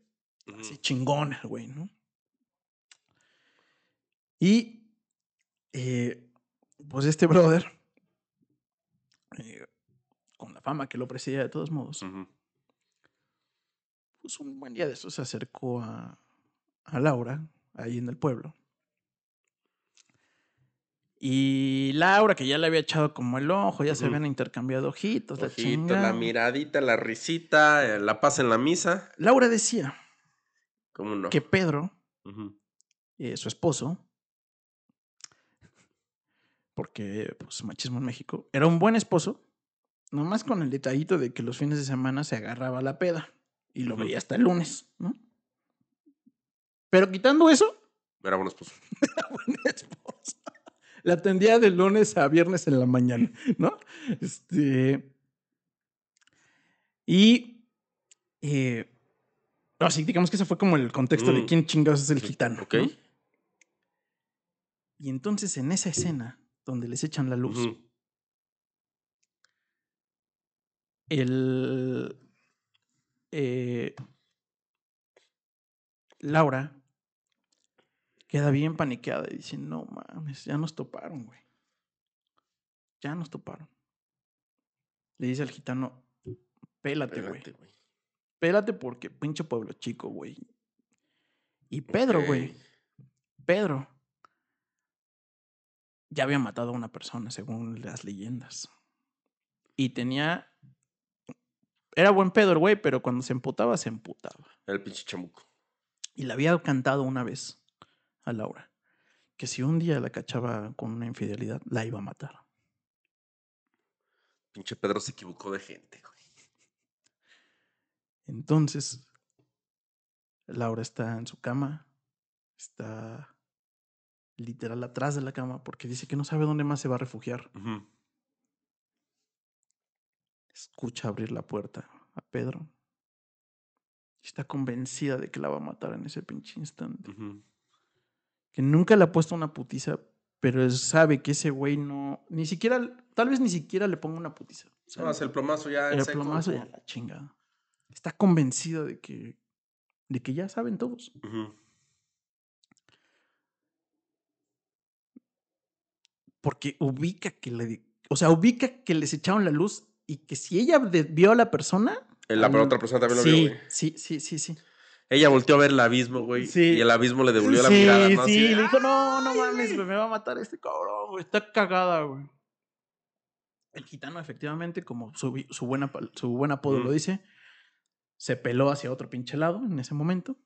así chingón, güey, ¿no? Y. eh, pues este brother. eh, con la fama que lo precedía de todos modos. Pues un buen día de eso se acercó a, a Laura, ahí en el pueblo. Y Laura, que ya le había echado como el ojo, ya se habían intercambiado ojitos, la chingada. la miradita, la risita, eh, la paz en la misa. Laura decía que Pedro, eh, su esposo, porque pues machismo en México, era un buen esposo, Nomás con el detallito de que los fines de semana se agarraba la peda y lo veía hasta el lunes, ¿no? Pero quitando eso, Era buen esposo. [laughs] buena esposa. La atendía de lunes a viernes en la mañana, ¿no? Este. Y. Eh, no, sí, digamos que ese fue como el contexto de Mm. quién chingados es el gitano. ok. ¿no? Y entonces en esa escena donde les echan la luz, el. eh, Laura queda bien paniqueada y dice: No mames, ya nos toparon, güey. Ya nos toparon. Le dice al gitano: Pélate, güey. Pélate porque pinche pueblo chico, güey. Y Pedro, güey. Pedro. Ya había matado a una persona, según las leyendas. Y tenía. Era buen Pedro, güey, pero cuando se emputaba, se emputaba. Era el pinche chamuco. Y le había cantado una vez a Laura que si un día la cachaba con una infidelidad, la iba a matar. Pinche Pedro se equivocó de gente, güey. Entonces, Laura está en su cama, está literal atrás de la cama porque dice que no sabe dónde más se va a refugiar. Escucha abrir la puerta a Pedro. Está convencida de que la va a matar en ese pinche instante. Que nunca le ha puesto una putiza, pero él sabe que ese güey no. Ni siquiera. Tal vez ni siquiera le ponga una putiza. No, el plomazo ya el seco, plomazo ya la chingada. Está convencida de que. de que ya saben todos. Ujú. Porque ubica que le. O sea, ubica que les echaron la luz y que si ella vio a la persona. Eh, La otra persona también lo sí, vio, güey. Sí, sí, sí, sí. Ella volteó a ver el abismo, güey. Sí. Y el abismo le devolvió la mirada, ¿no? Sí, le dijo, no, no "Ay, mames, güey". güey, me va a matar este cabrón, güey. Está cagada, güey. El gitano, efectivamente, como su, su, buena, su buen apodo lo dice, se peló hacia otro pinche lado en ese momento.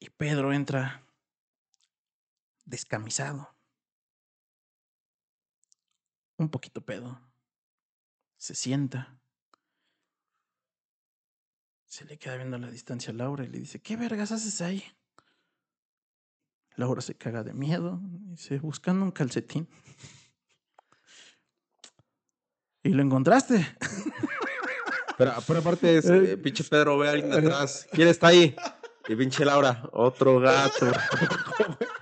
Y Pedro entra descamisado. Un poquito pedo. Se sienta. Se le queda viendo a la distancia a Laura y le dice, ¿qué vergas haces ahí? Laura se caga de miedo. y Dice, buscando un calcetín. Y lo encontraste. Pero, pero aparte es, [laughs] eh, pinche Pedro ve a alguien atrás. ¿Quién está ahí? Y pinche Laura, otro gato. [laughs]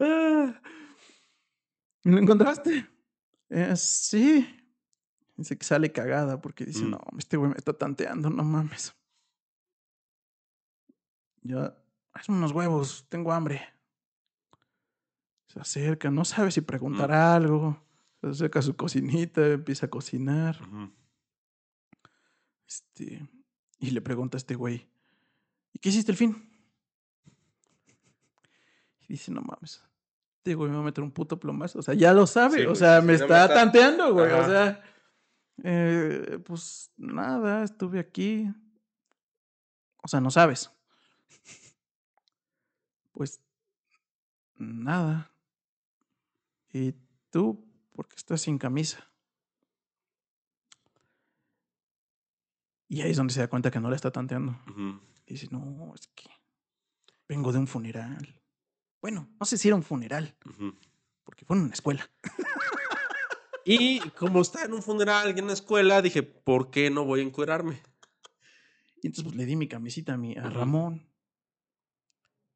Ah. ¿Y ¿Lo encontraste? "Eh, sí. Dice que sale cagada porque dice, Mm. no, este güey me está tanteando, no mames. Ya, haz unos huevos, tengo hambre. Se acerca, no sabe si preguntar algo. Se acerca a su cocinita, empieza a cocinar. Este, y le pregunta a este güey, ¿y qué hiciste el fin? Y dice, no mames, este güey me va a meter un puto plomazo. O sea, ya lo sabe, Sí, o sea, me está tanteando, güey. O sea, eh, pues nada, estuve aquí. O sea, no sabes. Pues nada. ¿Y tú por qué estás sin camisa? Y ahí es donde se da cuenta que no le está tanteando. Y dice, no, es que vengo de un funeral. Bueno, no sé si era un funeral, porque fue en una escuela. [laughs] Y como está en un funeral y en una escuela, dije, ¿por qué no voy a encuerarme? Y entonces pues, le di mi camisita a, mi, a. Ramón.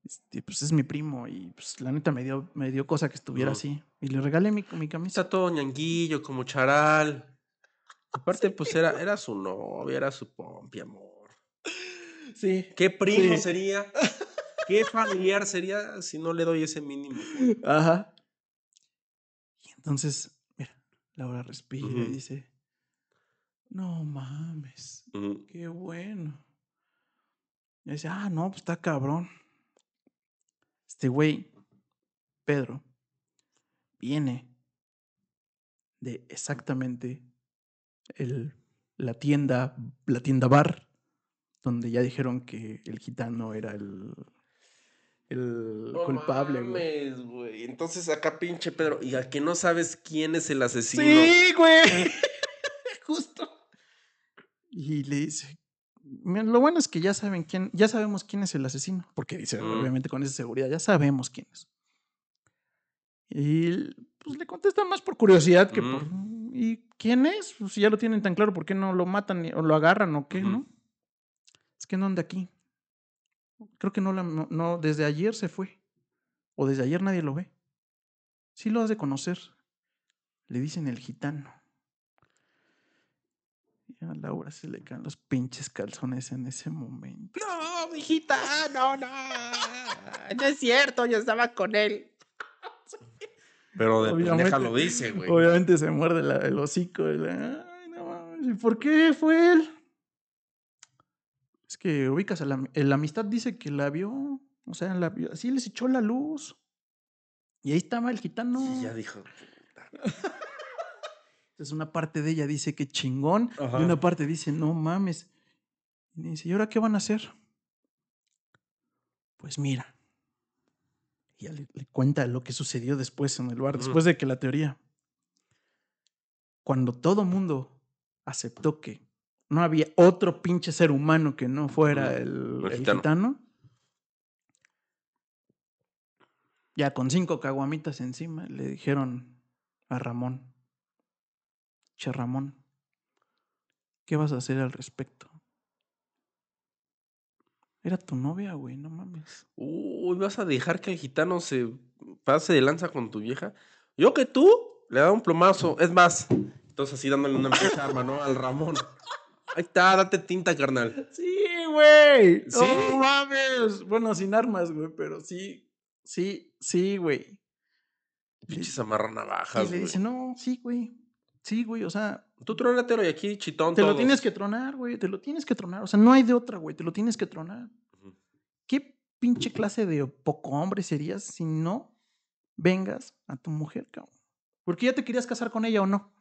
Este, pues es mi primo y pues la neta me dio, me dio cosa que estuviera así. Y le regalé mi, mi camisa. Está todo ñanguillo, como charal. Aparte, pues era, era su novia, era su pompi, amor. Sí. ¿Qué primo Sí. sería? [laughs] ¿Qué familiar sería si no le doy ese mínimo? güey? Ajá. Y entonces, mira, Laura respira y dice, no mames, qué bueno. Y dice, ah, no, pues está cabrón. Este güey, Pedro, viene de exactamente el, la tienda, la tienda bar, donde ya dijeron que el gitano era el... el No culpable, güey. Entonces acá pinche Pedro. Y al que no sabes quién es el asesino. Sí, güey. [laughs] Justo. Y le dice, "Mira, lo bueno es que ya saben quién, ya sabemos quién es el asesino, porque dice, Mm. obviamente con esa seguridad, ya sabemos quién es. Y pues le contestan más por curiosidad que por ¿y quién es? Pues si ya lo tienen tan claro, ¿por qué no lo matan o lo agarran o qué, no? Es que no anda aquí. Creo que no, la, no, no, desde ayer se fue. O desde ayer nadie lo ve. Sí lo has de conocer. Le dicen el gitano. Y a Laura se le caen los pinches calzones en ese momento. No, mijita, no, no. No es cierto, yo estaba con él. Pero de Obviamente- pendeja lo dice, güey. Obviamente se muerde la- el hocico. y la- Ay, no mames, ¿y por qué fue él? Es que ubicas a la, la amistad dice que la vio. O sea, la vio, así les echó la luz. Y ahí estaba el gitano. Y ya dijo. Entonces una parte de ella dice que chingón. Ajá. Y una parte dice, no mames. Y dice, ¿y ahora qué van a hacer? Pues mira. Y ya le, le cuenta lo que sucedió después en el bar, después de que la teoría. Cuando todo mundo aceptó que no había otro pinche ser humano que no fuera el, El el gitano. gitano. Ya con cinco caguamitas encima le dijeron a Ramón, che Ramón, ¿qué vas a hacer al respecto? Era tu novia, güey, no mames. Uy, ¿vas a dejar que el gitano se pase de lanza con tu vieja? Yo que tú le da un plomazo. Es más, entonces así dándole una pinche arma, ¿no? Al Ramón. Ahí está, date tinta, carnal. Sí, güey. ¿Sí? No mames. Bueno, sin armas, güey, pero sí, sí, sí, güey. Pinches amarra Y navajas, le güey. dice, no, sí, güey. Sí, güey, o sea, Tú trónatelo y aquí chitón te lo tienes que tronar, güey, te lo tienes que tronar. O sea, no hay de otra, güey, te lo tienes que tronar. ¿Qué pinche clase de poco hombre serías si no vengas a tu mujer, cabrón? Porque ya te querías casar con ella o no.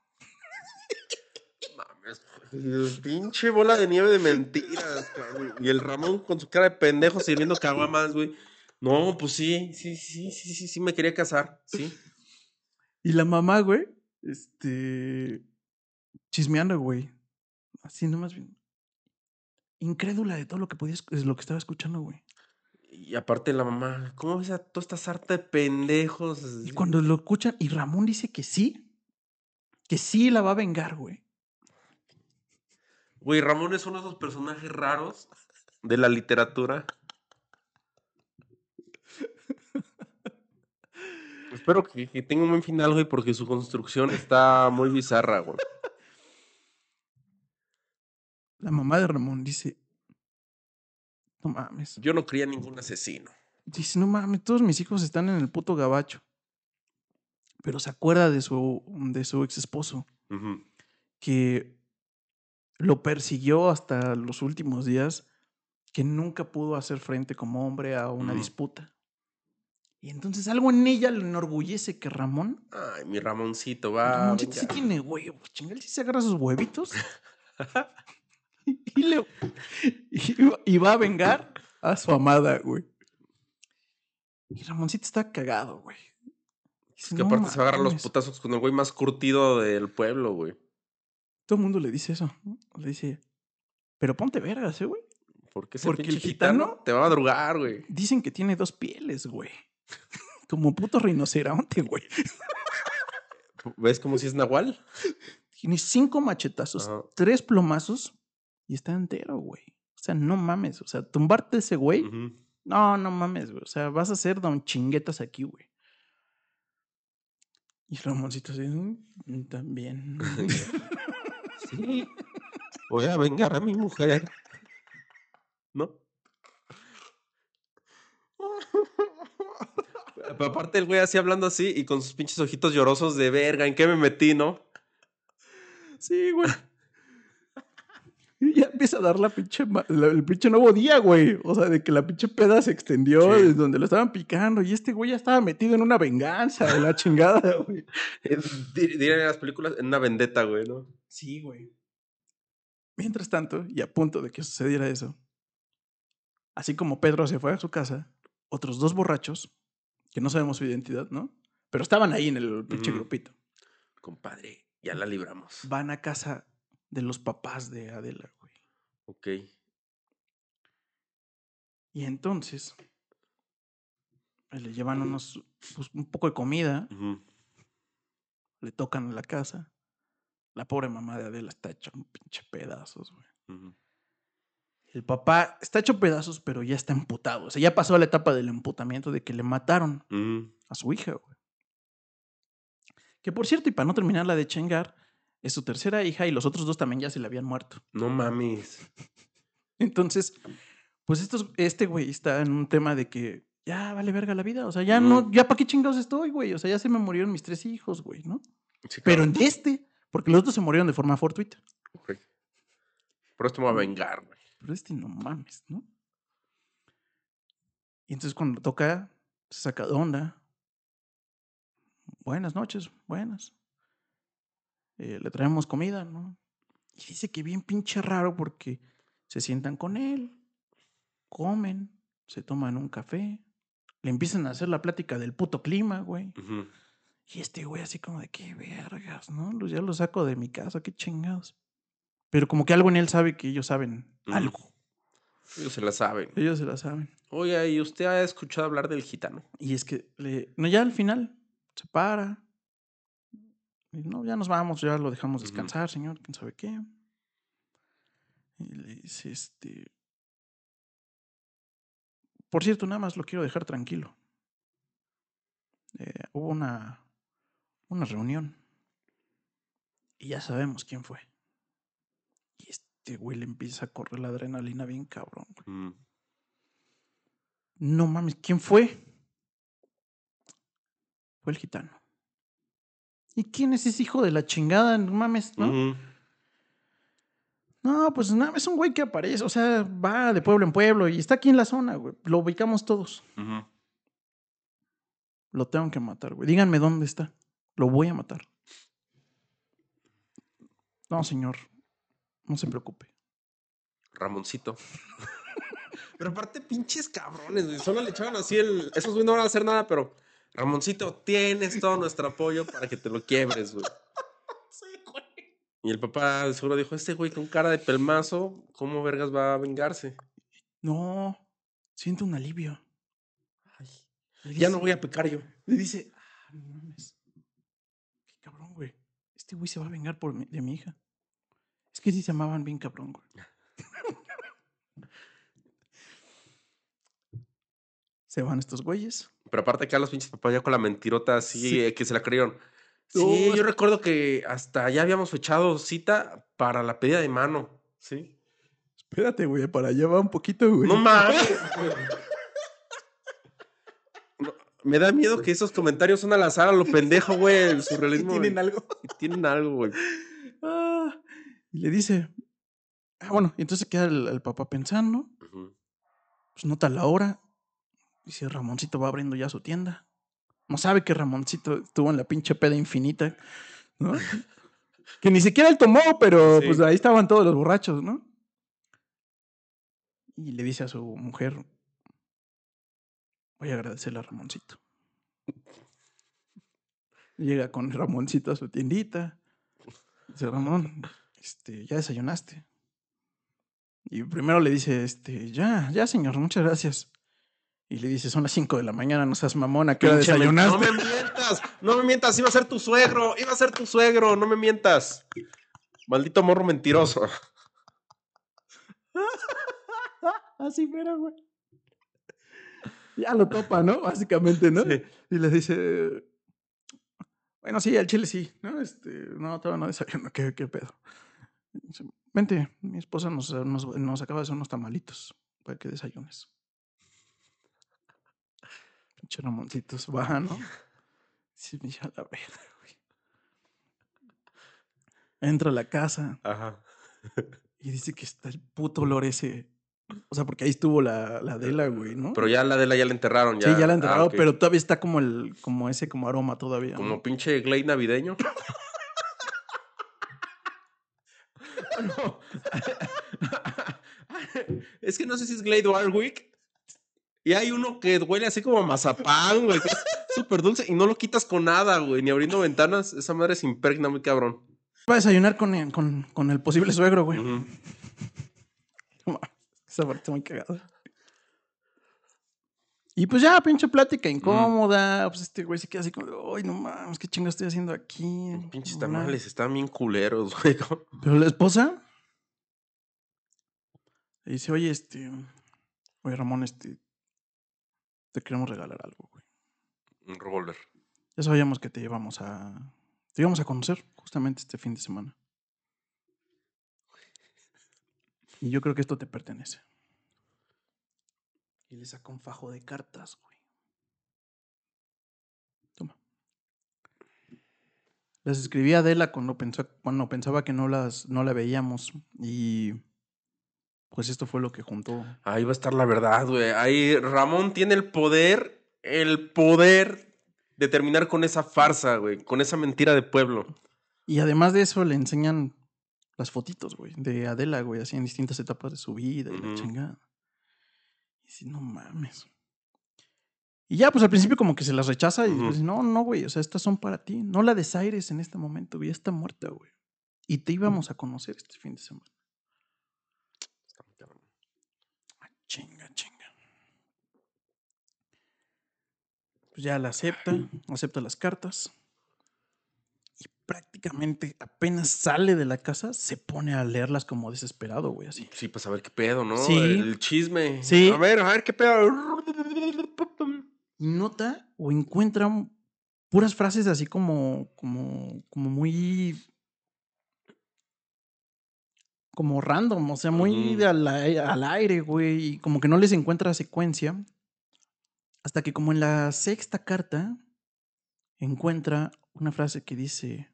Güey, Pinche bola de nieve de mentiras, cabrón. Y el Ramón con su cara de pendejo sirviendo caguamas, güey. No, pues sí, sí, sí, sí, sí, sí, me quería casar, sí. Y la mamá, güey, este. chismeando, güey. Así nomás bien. Incrédula de todo lo que podía, es lo que estaba escuchando, güey. Y aparte la mamá, ¿cómo ves a toda esta sarta de pendejos? Y cuando lo escuchan, y Ramón dice que sí, que sí la va a vengar, güey. Güey, Ramón es uno de esos personajes raros de la literatura. [laughs] Espero que, que tenga un buen final, güey, porque su construcción está muy bizarra, güey. La mamá de Ramón dice: No mames. Yo no quería ningún asesino. Dice: No mames, todos mis hijos están en el puto gabacho. Pero se acuerda de su, de su ex esposo. Que lo persiguió hasta los últimos días, que nunca pudo hacer frente como hombre a una disputa. Y entonces algo en ella le enorgullece que Ramón, Ay, mi Ramoncito, va. Ramoncito sí tiene huevos, chinga, él sí se agarra sus huevitos [laughs] [laughs] y, le- y va- y va a vengar a su amada, güey. Y Ramoncito está cagado, güey. Es que "No aparte se va a agarrar los mames". putazos con el güey más curtido del pueblo, güey. Todo el mundo le dice eso. ¿no? Le dice, pero ponte vergas, ¿eh, güey? Porque ese Porque el gitano, gitano- te va a madrugar, güey. Dicen que tiene dos pieles, güey. [laughs] Como puto rinoceronte, güey. [laughs] ¿Ves como si es Nahual? Tiene cinco machetazos, Ajá. tres plomazos y está entero, güey. O sea, no mames. O sea, tumbarte ese güey. No, no mames, güey. O sea, vas a ser don chinguetas aquí, güey. Y Ramoncito así, "Mm, también. [laughs] Sí. Voy a vengar a mi mujer. ¿No? [laughs] Pero aparte el güey así hablando así y con sus pinches ojitos llorosos de verga, ¿en qué me metí, no? Sí, güey. Y ya empieza a dar la pinche, la- el pinche nuevo día, güey. O sea, de que la pinche peda se extendió Sí. desde donde lo estaban picando. Y este güey ya estaba metido en una venganza de la [laughs] chingada, güey. Dirían en las películas, en una vendetta, güey, ¿no? Sí, güey. Mientras tanto, y a punto de que sucediera eso, así como Pedro se fue a su casa, otros dos borrachos, que no sabemos su identidad, ¿no? Pero estaban ahí en el pinche grupito. Compadre, ya la libramos. Van a casa de los papás de Adela, güey. Ok. Y entonces eh, le llevan unos, pues, un poco de comida, le tocan la casa. La pobre mamá de Adela está hecha un pinche pedazos, güey. El papá está hecho pedazos, pero ya está emputado. O sea, ya pasó la etapa del emputamiento de que le mataron a su hija, güey. Que por cierto, y para no terminarla de chingar, es su tercera hija y los otros dos también ya se le habían muerto. No mames. [laughs] Entonces, pues estos, este güey está en un tema de que ya vale verga la vida. O sea, ya no, ya para qué chingados estoy, güey. O sea, ya se me murieron mis tres hijos, güey, ¿no? Sí, Pero en este, porque los otros se murieron de forma fortuita. Ok. Por esto me voy a vengar, güey. Pero este no mames, ¿no? Y entonces cuando toca, se saca de onda. Buenas noches, buenas. Eh, le traemos comida, ¿no? Y dice que bien pinche raro porque se sientan con él, comen, se toman un café, le empiezan a hacer la plática del puto clima, güey. Y este güey así como de qué vergas, ¿no? Ya lo saco de mi casa, qué chingados. Pero como que algo en él sabe que ellos saben algo. Ellos se la saben. Ellos se la saben. Oiga, ¿y usted ha escuchado hablar del gitano? Y es que, le, no, ya al final se para. Y no, ya nos vamos, ya lo dejamos descansar, señor, quién sabe qué. Y le dice, este. Por cierto, nada más lo quiero dejar tranquilo. Eh, hubo una, una reunión. Y ya sabemos quién fue. Y este güey le empieza a correr la adrenalina bien cabrón. güey. Mm. No mames, ¿quién fue? Fue el gitano. ¿Y quién es ese hijo de la chingada? No mames, ¿no? No, pues nada, es un güey que aparece, o sea, va de pueblo en pueblo y está aquí en la zona, güey. Lo ubicamos todos. Lo tengo que matar, güey. Díganme dónde está. Lo voy a matar. No, señor. No se preocupe. Ramoncito. [laughs] pero aparte, pinches cabrones, güey. Solo le echaban así el. Esos güey no van a hacer nada, pero. Ramoncito, tienes todo nuestro apoyo para que te lo quiebres, güey. [laughs] Y el papá seguro dijo: Este güey con cara de pelmazo, ¿cómo vergas va a vengarse? No, siento un alivio. Le Ya no voy a pecar yo. Le dice, ah, no mames. Qué cabrón, güey. Este güey se va a vengar por mi- de mi hija. Es que sí se llamaban bien cabrón, güey. [laughs] se van estos güeyes. Pero aparte acá los pinches papás ya con la mentirota así Sí. eh, que se la creyeron. Sí, No, yo recuerdo que hasta ya habíamos fechado cita para la pedida de mano. Sí. Espérate, güey, para allá va un poquito, güey. No mames. [laughs] No, me da miedo que esos comentarios son al azar a lo pendejo, güey. El [laughs] surrealismo. tienen güey. algo. Tienen algo, güey. Ah, y le dice, ah, bueno, entonces queda el, el papá pensando, pues nota la hora. Dice, Ramoncito va abriendo ya su tienda. No sabe que Ramoncito estuvo en la pinche peda infinita, ¿no? [laughs] que ni siquiera él tomó, pero Sí. pues ahí estaban todos los borrachos, ¿no? Y le dice a su mujer, voy a agradecerle a Ramoncito. Llega con Ramoncito a su tiendita. Dice, Ramón, este, ¿ya desayunaste? Y primero le dice, este, ya, ya, señor, muchas gracias. Y le dice, son las 5 de la mañana, no seas mamona, ¿qué hora desayunaste? No me mientas. No me mientas. Iba a ser tu suegro. Iba a ser tu suegro. No me mientas. Maldito morro mentiroso. [laughs] Así fuera, güey. Ya lo topa, ¿no? Básicamente, ¿no? Sí. Y le dice, bueno, sí, al chile sí, ¿no? Este, no, todavía no desayuno, ¿qué, qué pedo? Dice, Vente, mi esposa nos, nos, nos acaba de hacer unos tamalitos para que desayunes. Pinche Ramoncitos, va, ¿no? Sí, me a la verga, güey. Entra a la casa Ajá. y dice que está el puto olor ese. O sea, porque ahí estuvo la, la Adela, güey, ¿no? Pero ya la de la ya la enterraron. Ya. sí, ya la Ah, ok. pero todavía está como el, como ese como aroma todavía. ¿no? Como pinche Glade navideño. [laughs] [laughs] No. [laughs] es que no sé si es Glade Warwick. Y hay uno que huele así como a mazapán, güey. que es súper dulce y no lo quitas con nada, güey. Ni abriendo ventanas. Esa madre se impregna muy cabrón. Para desayunar con el, con, con el posible suegro, güey. Ujú. [laughs] Esa parte muy cagada. Y pues ya, pinche plática incómoda. Pues este güey se queda así como, ay, no mames, qué chingo estoy haciendo aquí. Pinches No, nada". tamales están bien culeros, [laughs] güey. Pero la esposa le dice, oye, este, oye, Ramón, este, te queremos regalar algo, güey. Un revólver. Ya sabíamos que te íbamos a, te íbamos a conocer justamente este fin de semana. Y yo creo que esto te pertenece. Y le saca un fajo de cartas, güey. Toma. Las escribí a Adela cuando, pensó, cuando pensaba que no las no la veíamos. Y pues esto fue lo que juntó. Ahí va a estar la verdad, güey. Ahí Ramón tiene el poder, el poder de terminar con esa farsa, güey. Con esa mentira de pueblo. Y además de eso le enseñan las fotitos, güey, de Adela, güey, así en distintas etapas de su vida y la chingada. Y dice, no mames. Y ya, pues al principio como que se las rechaza y dice, no, no, güey, o sea, estas son para ti. No la desaires en este momento, güey, ya está muerta, güey. Y te íbamos a conocer este fin de semana. Está muy cabrón. Ah, Chinga, chinga. Pues ya la acepta, acepta las cartas. Y prácticamente apenas sale de la casa, se pone a leerlas como desesperado, güey, así. Sí, pues a ver qué pedo, ¿no? Sí. El chisme. Sí. A ver, a ver qué pedo. Y nota o encuentra puras frases así como, como, como muy, como random, o sea, muy al, al aire, güey, y como que no les encuentra secuencia, hasta que como en la sexta carta encuentra una frase que dice,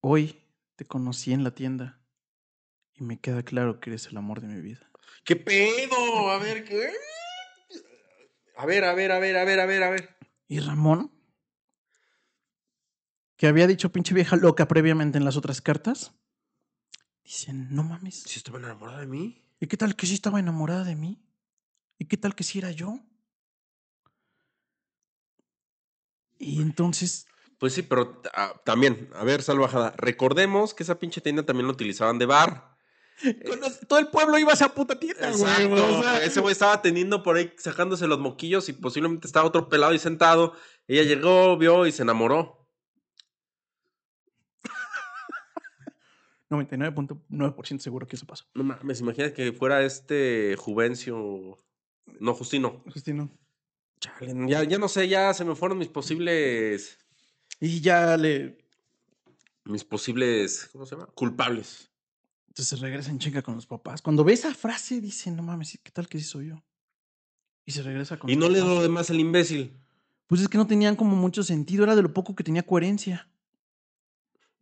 hoy te conocí en la tienda y me queda claro que eres el amor de mi vida. ¿Qué pedo? A ver, ¿qué? A ver, a ver, a ver, a ver, a ver, a ver. Y Ramón, que había dicho pinche vieja loca previamente en las otras cartas, dicen, no mames. ¿Si estaba enamorada de mí? ¿Y qué tal que sí estaba enamorada de mí? ¿Y qué tal que sí era yo? Y entonces, Pues sí, pero ah, también, a ver, salvajada. Recordemos que esa pinche tienda también lo utilizaban de bar. [laughs] todo el pueblo iba a esa puta tienda, güey. Exacto. o sea, Ese güey estaba teniendo por ahí sacándose los moquillos y posiblemente estaba otro pelado ahí sentado. Ella llegó, vio y se enamoró. 99.9% seguro que eso pasó. No mames, imagina que fuera este Juvencio. No, Justino. Justino. Chale, ya, ya no sé, ya se me fueron mis posibles. Y ya le... Mis posibles. ¿Cómo se llama? Culpables. Entonces regresa en chinga con los papás. Cuando ve esa frase, dice, no mames, ¿qué tal que sí soy yo? Y se regresa con Y no le dio lo demás el imbécil. Pues es que no tenían como mucho sentido, era de lo poco que tenía coherencia.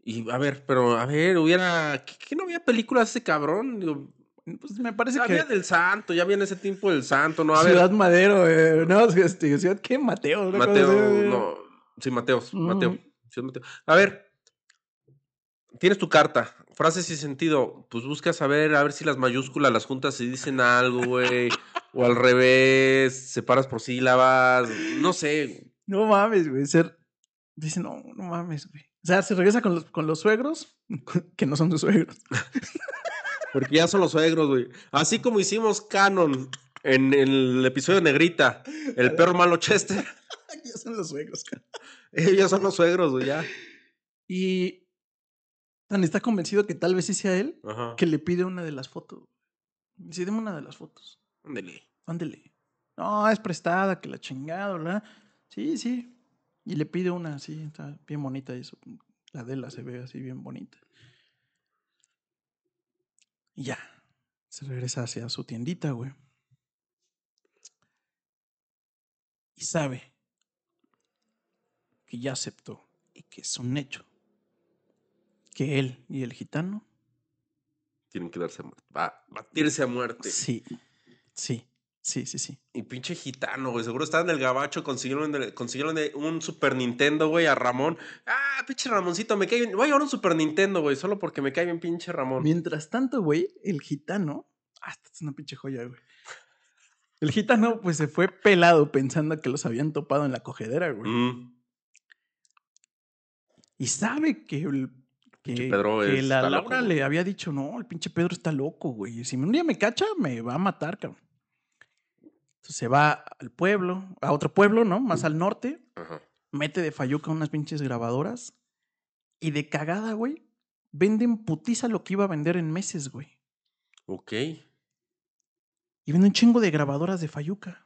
Y a ver, pero a ver, hubiera. ¿Qué, qué no había películas de ese cabrón? Digo, Pues me parece ya que había del santo, ya había en ese tiempo del santo, ¿no? A ver. Ciudad Madero, eh, no, este, Ciudad qué, Mateo. cosa Mateo, eh. no. Sí, Mateos, Mm. Mateo. Ciudad Mateo. A ver, tienes tu carta, frases sin sentido. Pues buscas a ver, a ver si las mayúsculas, las juntas y dicen algo, güey. o al revés, separas por sílabas. No sé. No mames, güey. Ser... Dice, no, no mames, güey. O sea, se regresa con los, con los suegros, [laughs] que no son sus suegros. Porque ya son los suegros, güey. Así como hicimos Canon en el episodio de Negrita, el [laughs] perro malo Chester. [laughs] ya son los suegros, cara. Ellos son los suegros, güey, ya. Y tan está convencido que tal vez sí sea él, Ajá. que le pide una de las fotos. Dice, deme una de las fotos. Ándele. Ándele. No, es prestada, que la chingada, ¿verdad? Sí, sí. Y le pide una así, está bien bonita y eso. La de la se ve así bien bonita. Y ya. Se regresa hacia su tiendita, güey. Y sabe que ya aceptó y que es un hecho. Que él y el gitano, Tienen que darse a muerte. Va, batirse a muerte. sí, sí, sí, sí, sí. Y pinche gitano, güey. Seguro estaba en el gabacho, consiguieron, el- consiguieron de- un Super Nintendo, güey, a Ramón. Ah, pinche Ramoncito, me cae bien. Voy a llevar un Super Nintendo, güey, solo porque me cae bien pinche Ramón. Mientras tanto, güey, el gitano. Ah, esta es una pinche joya, güey. El gitano, pues se fue pelado pensando que los habían topado en la cogedera, güey. Mm. Y sabe que, el- que, Pedro la Laura loco, le había dicho, no, el pinche Pedro está loco, güey. Si un día me cacha, me va a matar, cabrón. Entonces se va al pueblo, a otro pueblo, ¿no? Más al norte. Ajá. Mete de Fayuca unas pinches grabadoras. Y de cagada, güey, venden putiza lo que iba a vender en meses, güey. Ok. Y vende un chingo de grabadoras de Fayuca.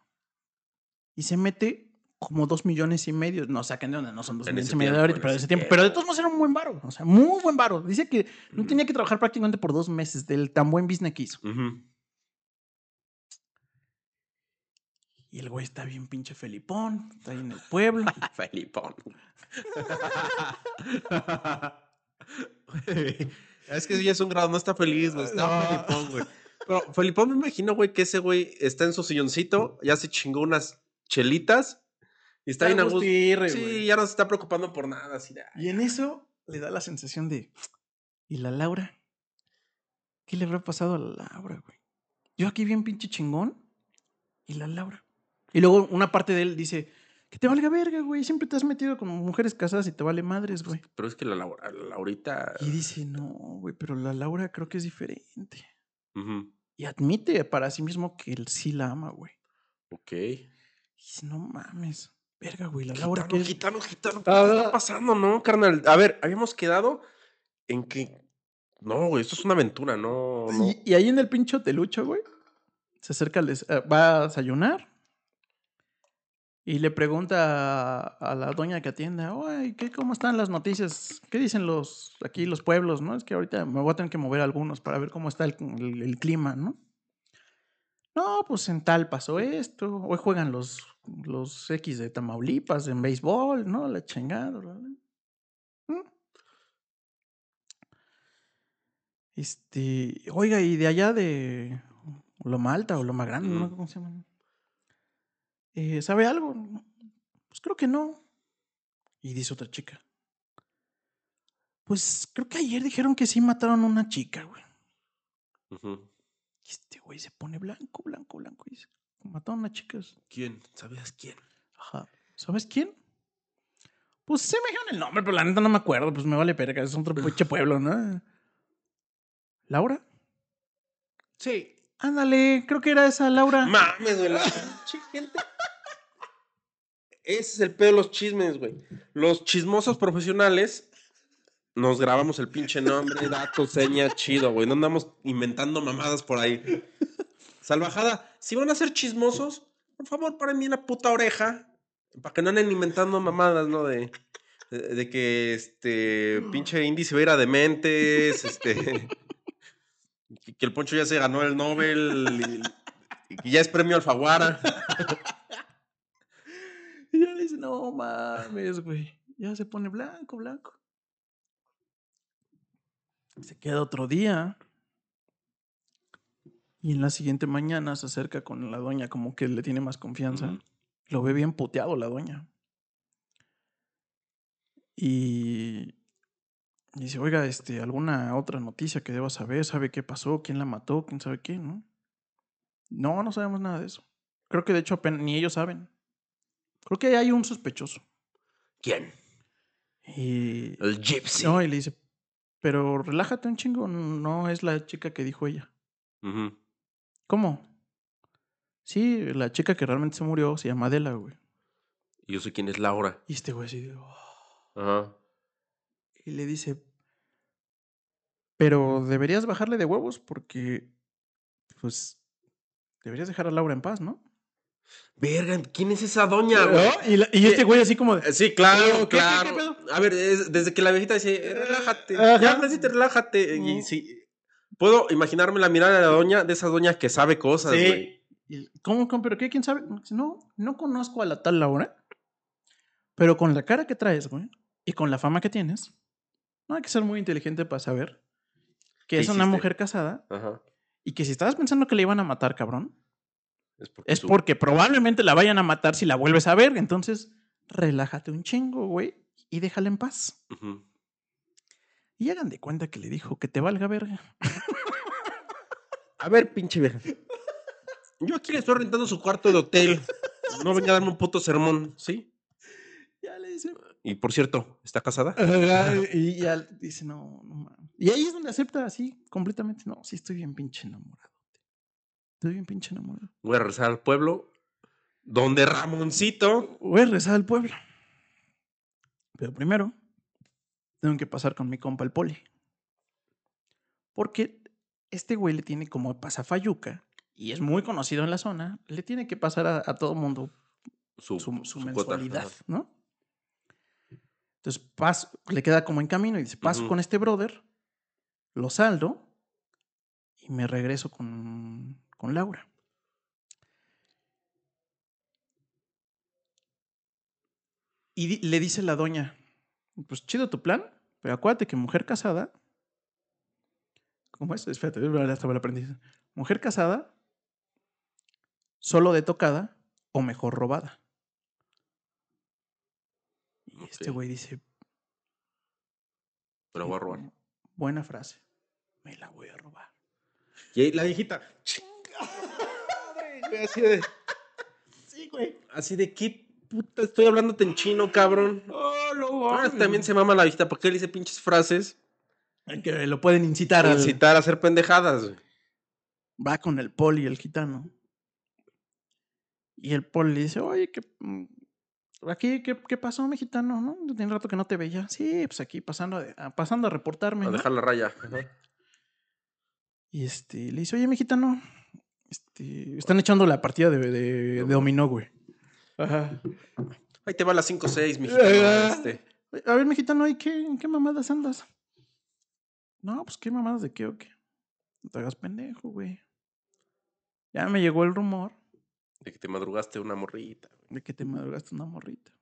Y se mete como dos millones y medio. No saquen de donde no son dos En millones y medio de ahorita, pero de ese tiempo. Pero de todos modos era un buen varo. O sea, muy buen varo. Dice que no tenía que trabajar prácticamente por dos meses del tan buen business que hizo. Ujú. Y el güey está bien pinche felipón. Está ahí en el pueblo. [laughs] Felipón. es que ya es un grado, no está feliz, güey. Está No. Felipón, güey. Pero Felipón me imagino, güey, que ese güey está en su silloncito, ya se chingó unas chelitas y está bien a gusto. Agustirre, Sí, güey. ya no se está preocupando por nada. Así de, Y en eso le da la sensación de. ¿Y la Laura? ¿Qué le habrá pasado a la Laura, güey? Yo aquí bien pinche chingón. ¿Y la Laura? Y luego una parte de él dice. Que te valga verga, güey. Siempre te has metido con mujeres casadas y te vale madres, güey. Pero es que la, Laura- la Laurita. Y dice, no, güey, pero la Laura creo que es diferente. Ujú. Y admite para sí mismo que él sí la ama, güey. Ok. Y dice, no mames. Verga, güey, la Laura Gitano, que gitano, gitano. ¿Qué Ah. está pasando, no, carnal? A ver, habíamos quedado en que. No, güey, esto es una aventura, no. no. Y, y ahí en el pincho telucho, güey, se acerca, al des- eh, va a desayunar y le pregunta a, la doña que atiende, oye, ¿qué, ¿cómo están las noticias? ¿Qué dicen los aquí los pueblos, no? Es que ahorita me voy a tener que mover algunos para ver cómo está el, clima, ¿no? No, pues en tal pasó esto. Hoy juegan los, los X de Tamaulipas en béisbol, ¿no? La chingada. ¿Mm? Este, oiga, y de allá de Loma Alta o Loma Grande, no Ujú. acuerdo cómo se llama. Eh, ¿Sabe algo? Pues creo que no. Y dice otra chica. Pues creo que ayer dijeron que sí mataron a una chica, güey. Y este güey se pone blanco, blanco, blanco. Y dice, mataron a una chica. ¿Quién? ¿Sabías quién? Ajá. ¿Sabes quién? Pues se me dijeron el nombre, pero la neta no me acuerdo. Pues me vale verga, es otro pinche [laughs] pueblo, ¿no? ¿Laura? Sí. Ándale, creo que era esa Laura. Mames, güey. Gente. Ese es el pedo de los chismes, güey. Los chismosos profesionales nos grabamos el pinche nombre, [laughs] datos, seña, chido, güey. No andamos inventando mamadas por ahí. Salvajada, si van a ser chismosos, por favor, paren bien la puta oreja. Para que no anden inventando mamadas, ¿no? De, de, que este pinche índice va a ir a dementes, este. [laughs] que, el Poncho ya se ganó el Nobel y, ya es premio Alfaguara. [laughs] Y ya le dice, no mames, güey. Ya se pone blanco, blanco. Se queda otro día. Y en la siguiente mañana se acerca con la doña, como que le tiene más confianza. Lo ve bien puteado la doña. Y dice, oiga, este, ¿alguna otra noticia que deba saber? ¿Sabe qué pasó? ¿Quién la mató? ¿Quién sabe qué? ¿No? No, no sabemos nada de eso. Creo que de hecho apenas, ni ellos saben. Creo que hay un sospechoso. ¿Quién? Y, El Gypsy. no, y le dice, pero relájate un chingo, no es la chica que dijo ella. ¿Cómo? Sí, la chica que realmente se murió se llama Adela, güey. Y yo sé quién es Laura. Y este güey así "Oh". Ajá. Y le dice, pero deberías bajarle de huevos porque, pues, deberías dejar a Laura en paz, ¿no? Verga, ¿quién es esa doña, güey? ¿No? Y, la- y este güey así como de, Eh, Sí, claro, ¿Qué, qué, qué claro. A ver, es- desde que la viejita dice, "Eh, relájate, Ajá. ya, Francita, relájate. Y sí, puedo imaginarme la mirada de la doña, de esa doña que sabe cosas, güey. ¿Cómo, cómo? ¿Pero qué? ¿Quién sabe? No, no conozco a la tal Laura. Pero con la cara que traes, güey, y con la fama que tienes, no hay que ser muy inteligente para saber que ¿Qué es una mujer casada Ajá. y que si estabas pensando que le iban a matar, cabrón, Es porque, es tú- porque probablemente la vayan a matar si la vuelves a ver. Entonces, relájate un chingo, güey, y déjala en paz. Y hagan de cuenta que le dijo que te valga verga. A ver, pinche vieja. Yo aquí le estoy rentando su cuarto de hotel. No venga a darme un puto sermón, ¿sí? Ya le dice. Y por cierto, ¿está casada? y ya dice, no, no mames. Y ahí es donde acepta así, completamente. No, sí, estoy bien pinche enamorado. Estoy bien pinche enamorado. Voy a regresar al pueblo donde Ramoncito. Voy a regresar al pueblo. Pero primero, tengo que pasar con mi compa el poli. Porque este güey le tiene como pasafayuca y es muy conocido en la zona, le tiene que pasar a, a todo mundo Su, su, mensualidad. ¿no? Entonces, paso, le queda como en camino y dice, paso con este brother, lo saldo y me regreso con, con Laura. Y di- le dice la doña, pues chido tu plan, pero acuérdate que mujer casada, ¿cómo es? Espérate, hasta me lo aprendí. Mujer casada, solo de tocada o mejor robada. Y este güey dice, Pero voy a robar. buena frase, me la voy a robar. Y ahí la viejita. Así de, Sí, güey. así de, ¿qué puta estoy hablándote en chino, cabrón? Oh, no, Ah, también se mama la viejita porque él dice pinches frases. Que lo pueden incitar. Incitar a hacer pendejadas. güey. Va con el poli, el gitano. Y el poli le dice, oye, ¿qué, mm, aquí, ¿qué, qué pasó, mi gitano? ¿No? Tiene rato que no te veía. Sí, pues aquí pasando, a- pasando a reportarme. A ¿no?". dejar la raya. Y este, le dice, oye, mi gitano, este, están echando la partida de, de, de dominó, güey. Ajá. Ahí te va la 5-6, mi Ah. este. A ver, mi gitano, ¿y qué, en qué mamadas andas? No, pues qué mamadas de qué o qué. No te hagas pendejo, güey. Ya me llegó el rumor De que te madrugaste una morrita. de que te madrugaste una morrita.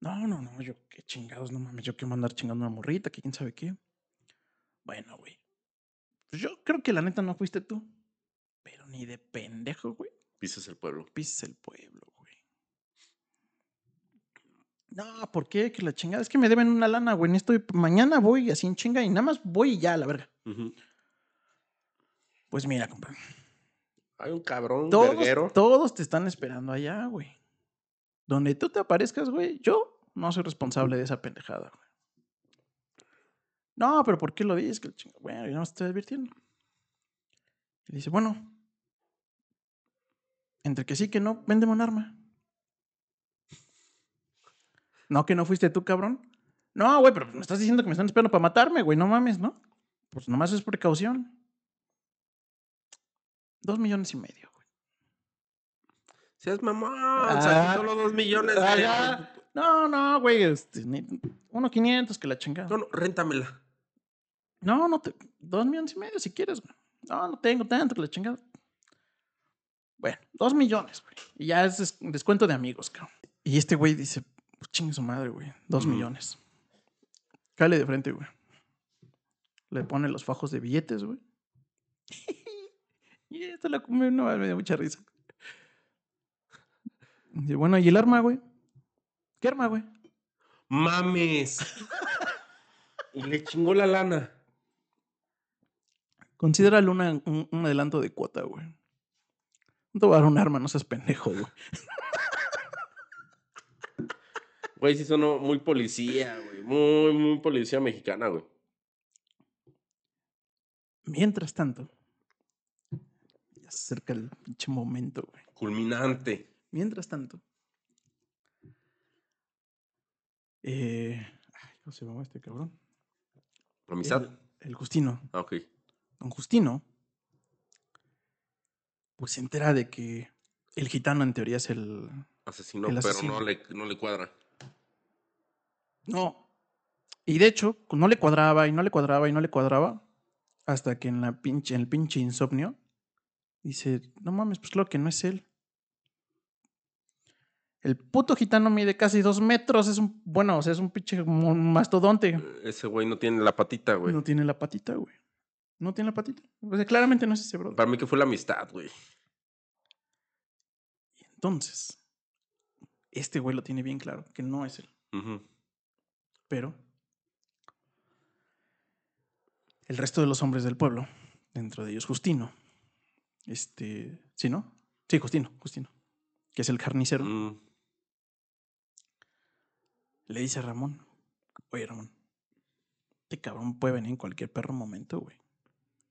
No, no, no, yo qué chingados, no mames, yo quiero mandar chingando una morrita, que quién sabe qué. Bueno, güey. Pues yo creo que la neta no fuiste tú. Pero ni de pendejo, güey. Pises el pueblo. Pises el pueblo, güey. No, ¿por qué? Que la chingada es que me deben una lana, güey. Estoy, mañana voy así en chinga y nada más voy y ya, la verga. Pues mira, compadre. Hay un cabrón Todos, verguero. todos te están esperando allá, güey. Donde tú te aparezcas, güey, yo no soy responsable de esa pendejada, güey. No, pero ¿por qué lo dices? Que el chinga- Bueno, yo no me estoy advirtiendo. Y dice, bueno, entre que sí que no, véndeme un arma. No, que no fuiste tú, cabrón. No, güey, pero me estás diciendo que me están esperando para matarme, güey, no mames, ¿no? Pues nomás es precaución. Dos millones y medio, güey. Seas mamón. Ah. saqué solo dos millones. de- Ajá. No, no, güey, este, uno quinientos que la chingada. No, no, réntamela. No, no te. Dos millones y medio si quieres, güey. No, no tengo tanto que la chingada. Bueno, dos millones, güey. Y ya es des- descuento de amigos, cabrón. Y este güey dice, pues chingue su madre, güey. Dos millones. Cále de frente, güey. Le pone los fajos de billetes, güey. [laughs] y esto la come, no, me dio mucha risa. Y bueno, ¿y el arma, güey? ¿Qué arma, güey? Mames. [laughs] y le chingó la lana. Considéralo una- un, un adelanto de cuota, güey. No te voy a dar un arma, no seas pendejo, güey. Güey, sí sonó muy policía, güey. Muy, muy policía mexicana, güey. Mientras tanto, ya se acerca el pinche momento, güey. Culminante. Mientras tanto, eh, ay, ¿cómo se llama este cabrón? Amistad. El, el Justino. Ah, ok. Don Justino, pues se entera de que el gitano en teoría es el. Asesino, El pero no le, no le cuadra. No. Y de hecho, no le cuadraba y no le cuadraba y no le cuadraba. Hasta que en la pinche, en el pinche insomnio, dice, no mames, pues claro que no es él. El puto gitano mide casi dos metros, es un, bueno, o sea, es un pinche mastodonte. Ese güey no tiene la patita, güey. No tiene la patita, güey. No tiene la patita. O sea, claramente no es ese bro. Para mí que fue la amistad, güey. Y entonces, este güey lo tiene bien claro, que no es él. Pero el resto de los hombres del pueblo, dentro de ellos Justino, Este, sí, ¿no? Sí, Justino, Justino, que es el carnicero. Mm. Le dice a Ramón, oye Ramón, este cabrón puede venir en cualquier perro momento, güey.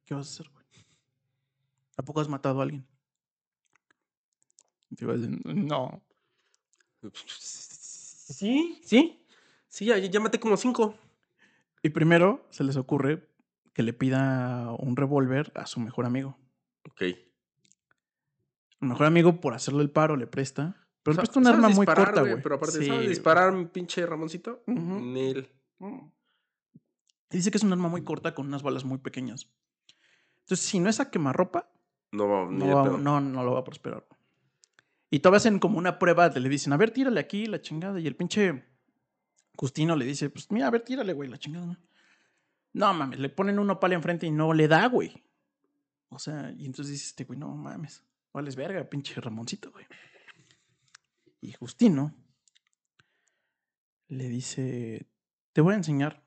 ¿Qué vas a hacer, güey? ¿A poco has matado a alguien? Y te iba a decir, no. Sí, sí. Sí, ya, ya maté como cinco. Y primero se les ocurre que le pida un revólver a su mejor amigo. Ok. El mejor amigo, por hacerle el paro, le presta. Pero le presta un arma muy disparar, corta, güey. Pero aparte, Sí, ¿sabes güey. disparar, mi pinche Ramoncito? Nel. Y Dice que es un arma muy corta con unas balas muy pequeñas. Entonces, si no es a quemarropa, No, va- no, va- no, no lo va a prosperar. Y todavía hacen como una prueba, le dicen, a ver, tírale aquí la chingada. Y el pinche Justino le dice, pues mira, a ver, tírale, güey, la chingada. No, no mames, le ponen un opal enfrente y no le da, güey. O sea, y entonces dice este güey, no mames, vales verga, pinche Ramoncito, güey. Y Justino le dice, te voy a enseñar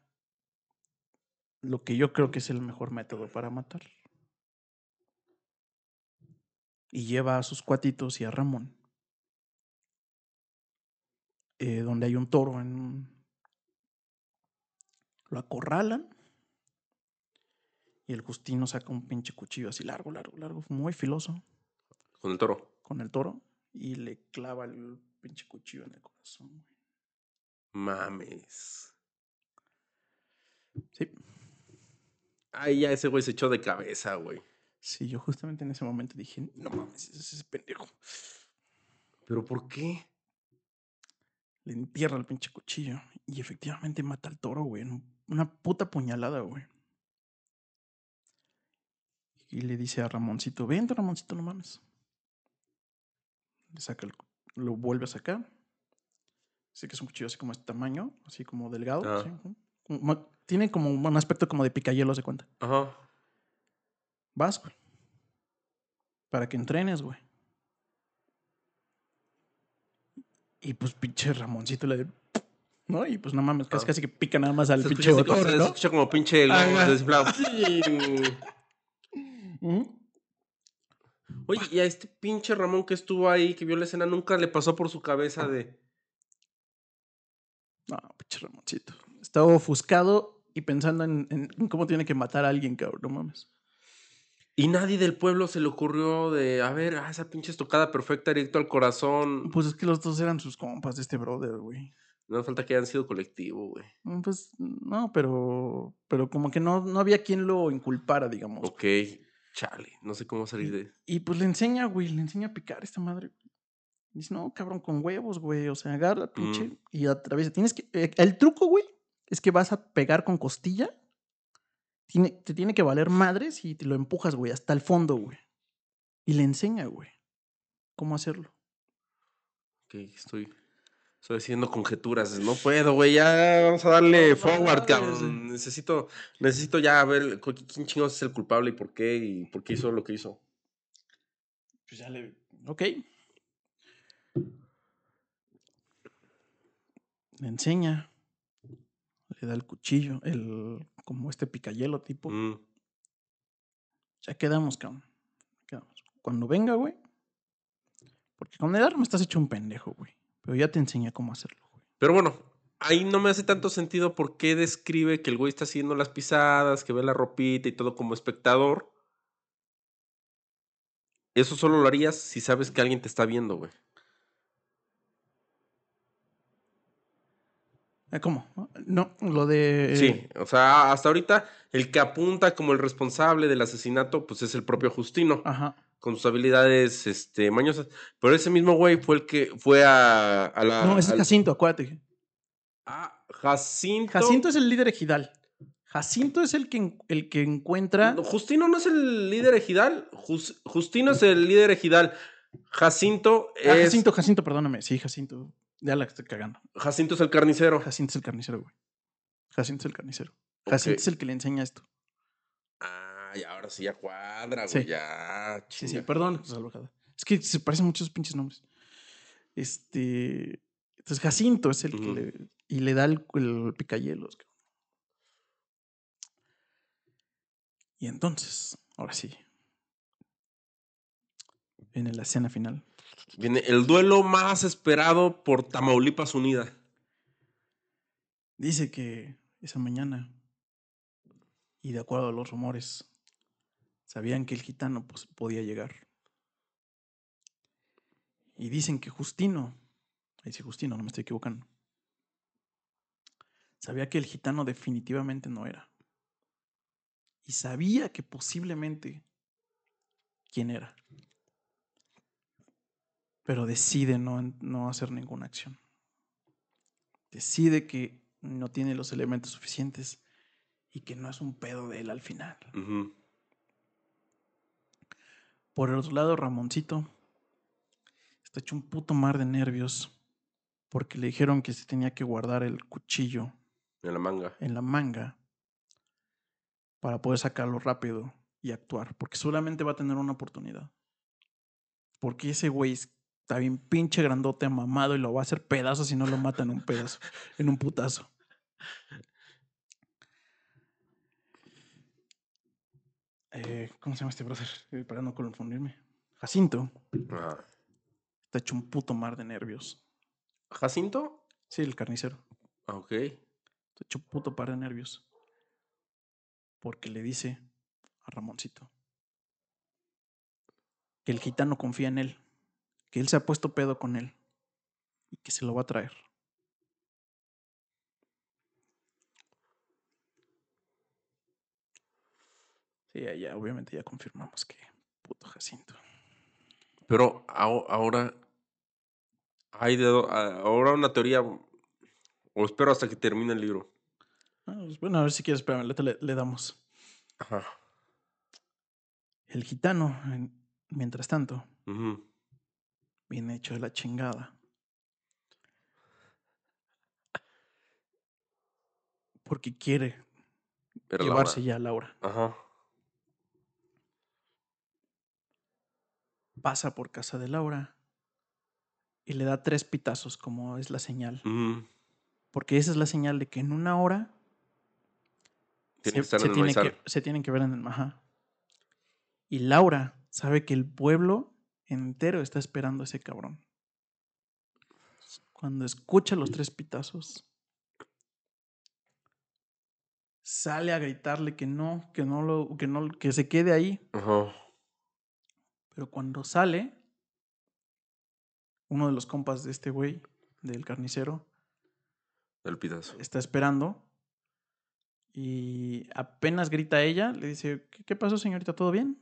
lo que yo creo que es el mejor método para matar. Y lleva a sus cuatitos y a Ramón, eh, donde hay un toro en Lo acorralan y el Justino saca un pinche cuchillo así largo, largo, largo, muy filoso, Con el toro. con el toro y le clava el pinche cuchillo en el corazón. güey. Mames. Sí, Ay, ya ese güey se echó de cabeza, güey. Sí, yo justamente en ese momento dije, no mames, ese es ese pendejo. ¿Pero por qué? Le entierra el pinche cuchillo y efectivamente mata al toro, güey. Una puta puñalada, güey. Y le dice a Ramoncito, vente Ramoncito, no mames. Le saca el, lo vuelve a sacar. Dice que es un cuchillo así como este tamaño, así como delgado. Ah. así, como- como- tiene como un aspecto como de picayelo, se cuenta. Ajá. Vas, güey. Para que entrenes, güey. Y pues pinche Ramoncito le... ¿No? Y pues no mames, casi casi que pica nada más al Se pinche escucha, botón, se ¿no? escucha como pinche desinflado. [laughs] Ujú. Oye, y a este pinche Ramón que estuvo ahí, que vio la escena, nunca le pasó por su cabeza de. No, pinche Ramoncito. Estaba ofuscado y pensando en, en- en cómo tiene que matar a alguien, cabrón. No mames. Y nadie del pueblo se le ocurrió de, a ver, ah, esa pinche estocada perfecta directo al corazón. Pues es que los dos eran sus compas de este brother, güey. No hace falta que hayan sido colectivo, güey. Mm, Pues no, pero, pero como que no, no había quien lo inculpara, digamos. Ok, chale, no sé cómo salir de. Y pues le enseña, güey, le enseña a picar a esta madre. güey. Dice, no, cabrón, con huevos, güey. O sea, agarra, pinche, Mm. y atraviesa. Tienes que. eh, el truco, güey, es que vas a pegar con costilla. Tiene, te tiene que valer madres y te lo empujas, güey, hasta el fondo, güey. Y le enseña, güey, cómo hacerlo. Ok, estoy. Estoy haciendo conjeturas. No puedo, güey. Ya vamos a darle No, forward, no, cabrón. Necesito, necesito ya ver quién chingados es el culpable y por qué y por qué hizo lo que hizo. Pues ya le. Ok. Le enseña. Le da el cuchillo, el. como este picayelo tipo. Mm. Ya quedamos, cabrón. Quedamos. Cuando venga, güey. Porque con el arma estás hecho un pendejo, güey. Pero ya te enseñé cómo hacerlo, güey. Pero bueno, ahí no me hace tanto sentido por qué describe que el güey está haciendo las pisadas, que ve la ropita y todo como espectador. Eso solo lo harías si sabes que alguien te está viendo, güey. ¿Cómo? No, lo de. Sí, o sea, hasta ahorita el que apunta como el responsable del asesinato, pues es el propio Justino, Ajá. con sus habilidades este, mañosas. Pero ese mismo güey fue el que fue a, a la. No, ese es al- Jacinto, acuérdate. Ah, Jacinto. Jacinto es el líder ejidal. Jacinto es el que, el que encuentra. No, Justino no es el líder ejidal. Jus- Justino es el líder ejidal. Jacinto es. Ah, Jacinto, Jacinto, perdóname. Sí, Jacinto. Ya la estoy cagando. Jacinto es el carnicero. Jacinto es el carnicero, güey. Jacinto es el carnicero. Jacinto es el que le enseña esto. Ah, y ahora sí ya cuadra, güey. Sí. Ya. Sí, sí, perdón, Alojada. Es que se parecen muchos pinches nombres. Este. Entonces, Jacinto es el que le. Y le da el, el picayelos. Y entonces, ahora sí. Viene la escena final. Viene el duelo más esperado por Tamaulipas Unida. Dice que esa mañana, y de acuerdo a los rumores, sabían que el gitano pues, podía llegar. Y dicen que Justino, ahí sí Justino, no me estoy equivocando, sabía que el gitano definitivamente no era. Y sabía que posiblemente quién era. Pero decide no, no hacer ninguna acción. Decide que no tiene los elementos suficientes y que no es un pedo de él al final. Por el otro lado, Ramoncito está hecho un puto mar de nervios porque le dijeron que se tenía que guardar el cuchillo en la manga. En la manga para poder sacarlo rápido y actuar, porque solamente va a tener una oportunidad. Porque ese güey está bien pinche grandote, mamado y lo va a hacer pedazos si no lo mata en un pedazo, en un putazo. Eh, ¿Cómo se llama este brother? Eh, para no confundirme. Jacinto. Está hecho un puto mar de nervios. ¿Jacinto? Sí, el carnicero. Ah, ok. Está hecho un puto par de nervios. Porque le dice a Ramoncito que el gitano confía en él, que él se ha puesto pedo con él y que se lo va a traer. Sí, ya, obviamente ya confirmamos que puto Jacinto. Pero ahora hay de, ahora una teoría, o espero hasta que termine el libro. Ah, pues bueno, a ver si quieres, espérame, le, le damos. Ajá. El gitano, mientras tanto, viene hecho de la chingada. Porque quiere llevarse ya a Laura. Ajá. pasa por casa de Laura y le da tres pitazos, como es la señal. Porque esa es la señal de que en una hora se, tiene que, se, tienen que ver en el Majá. Y Laura sabe que el pueblo entero está esperando a ese cabrón. Cuando escucha los tres pitazos, sale a gritarle que no, que no lo, que no, que se quede ahí. Ajá. Pero cuando sale, uno de los compas de este güey, del carnicero, el pidazo. está esperando y apenas grita ella, le dice, ¿qué, pasó señorita? ¿Todo bien?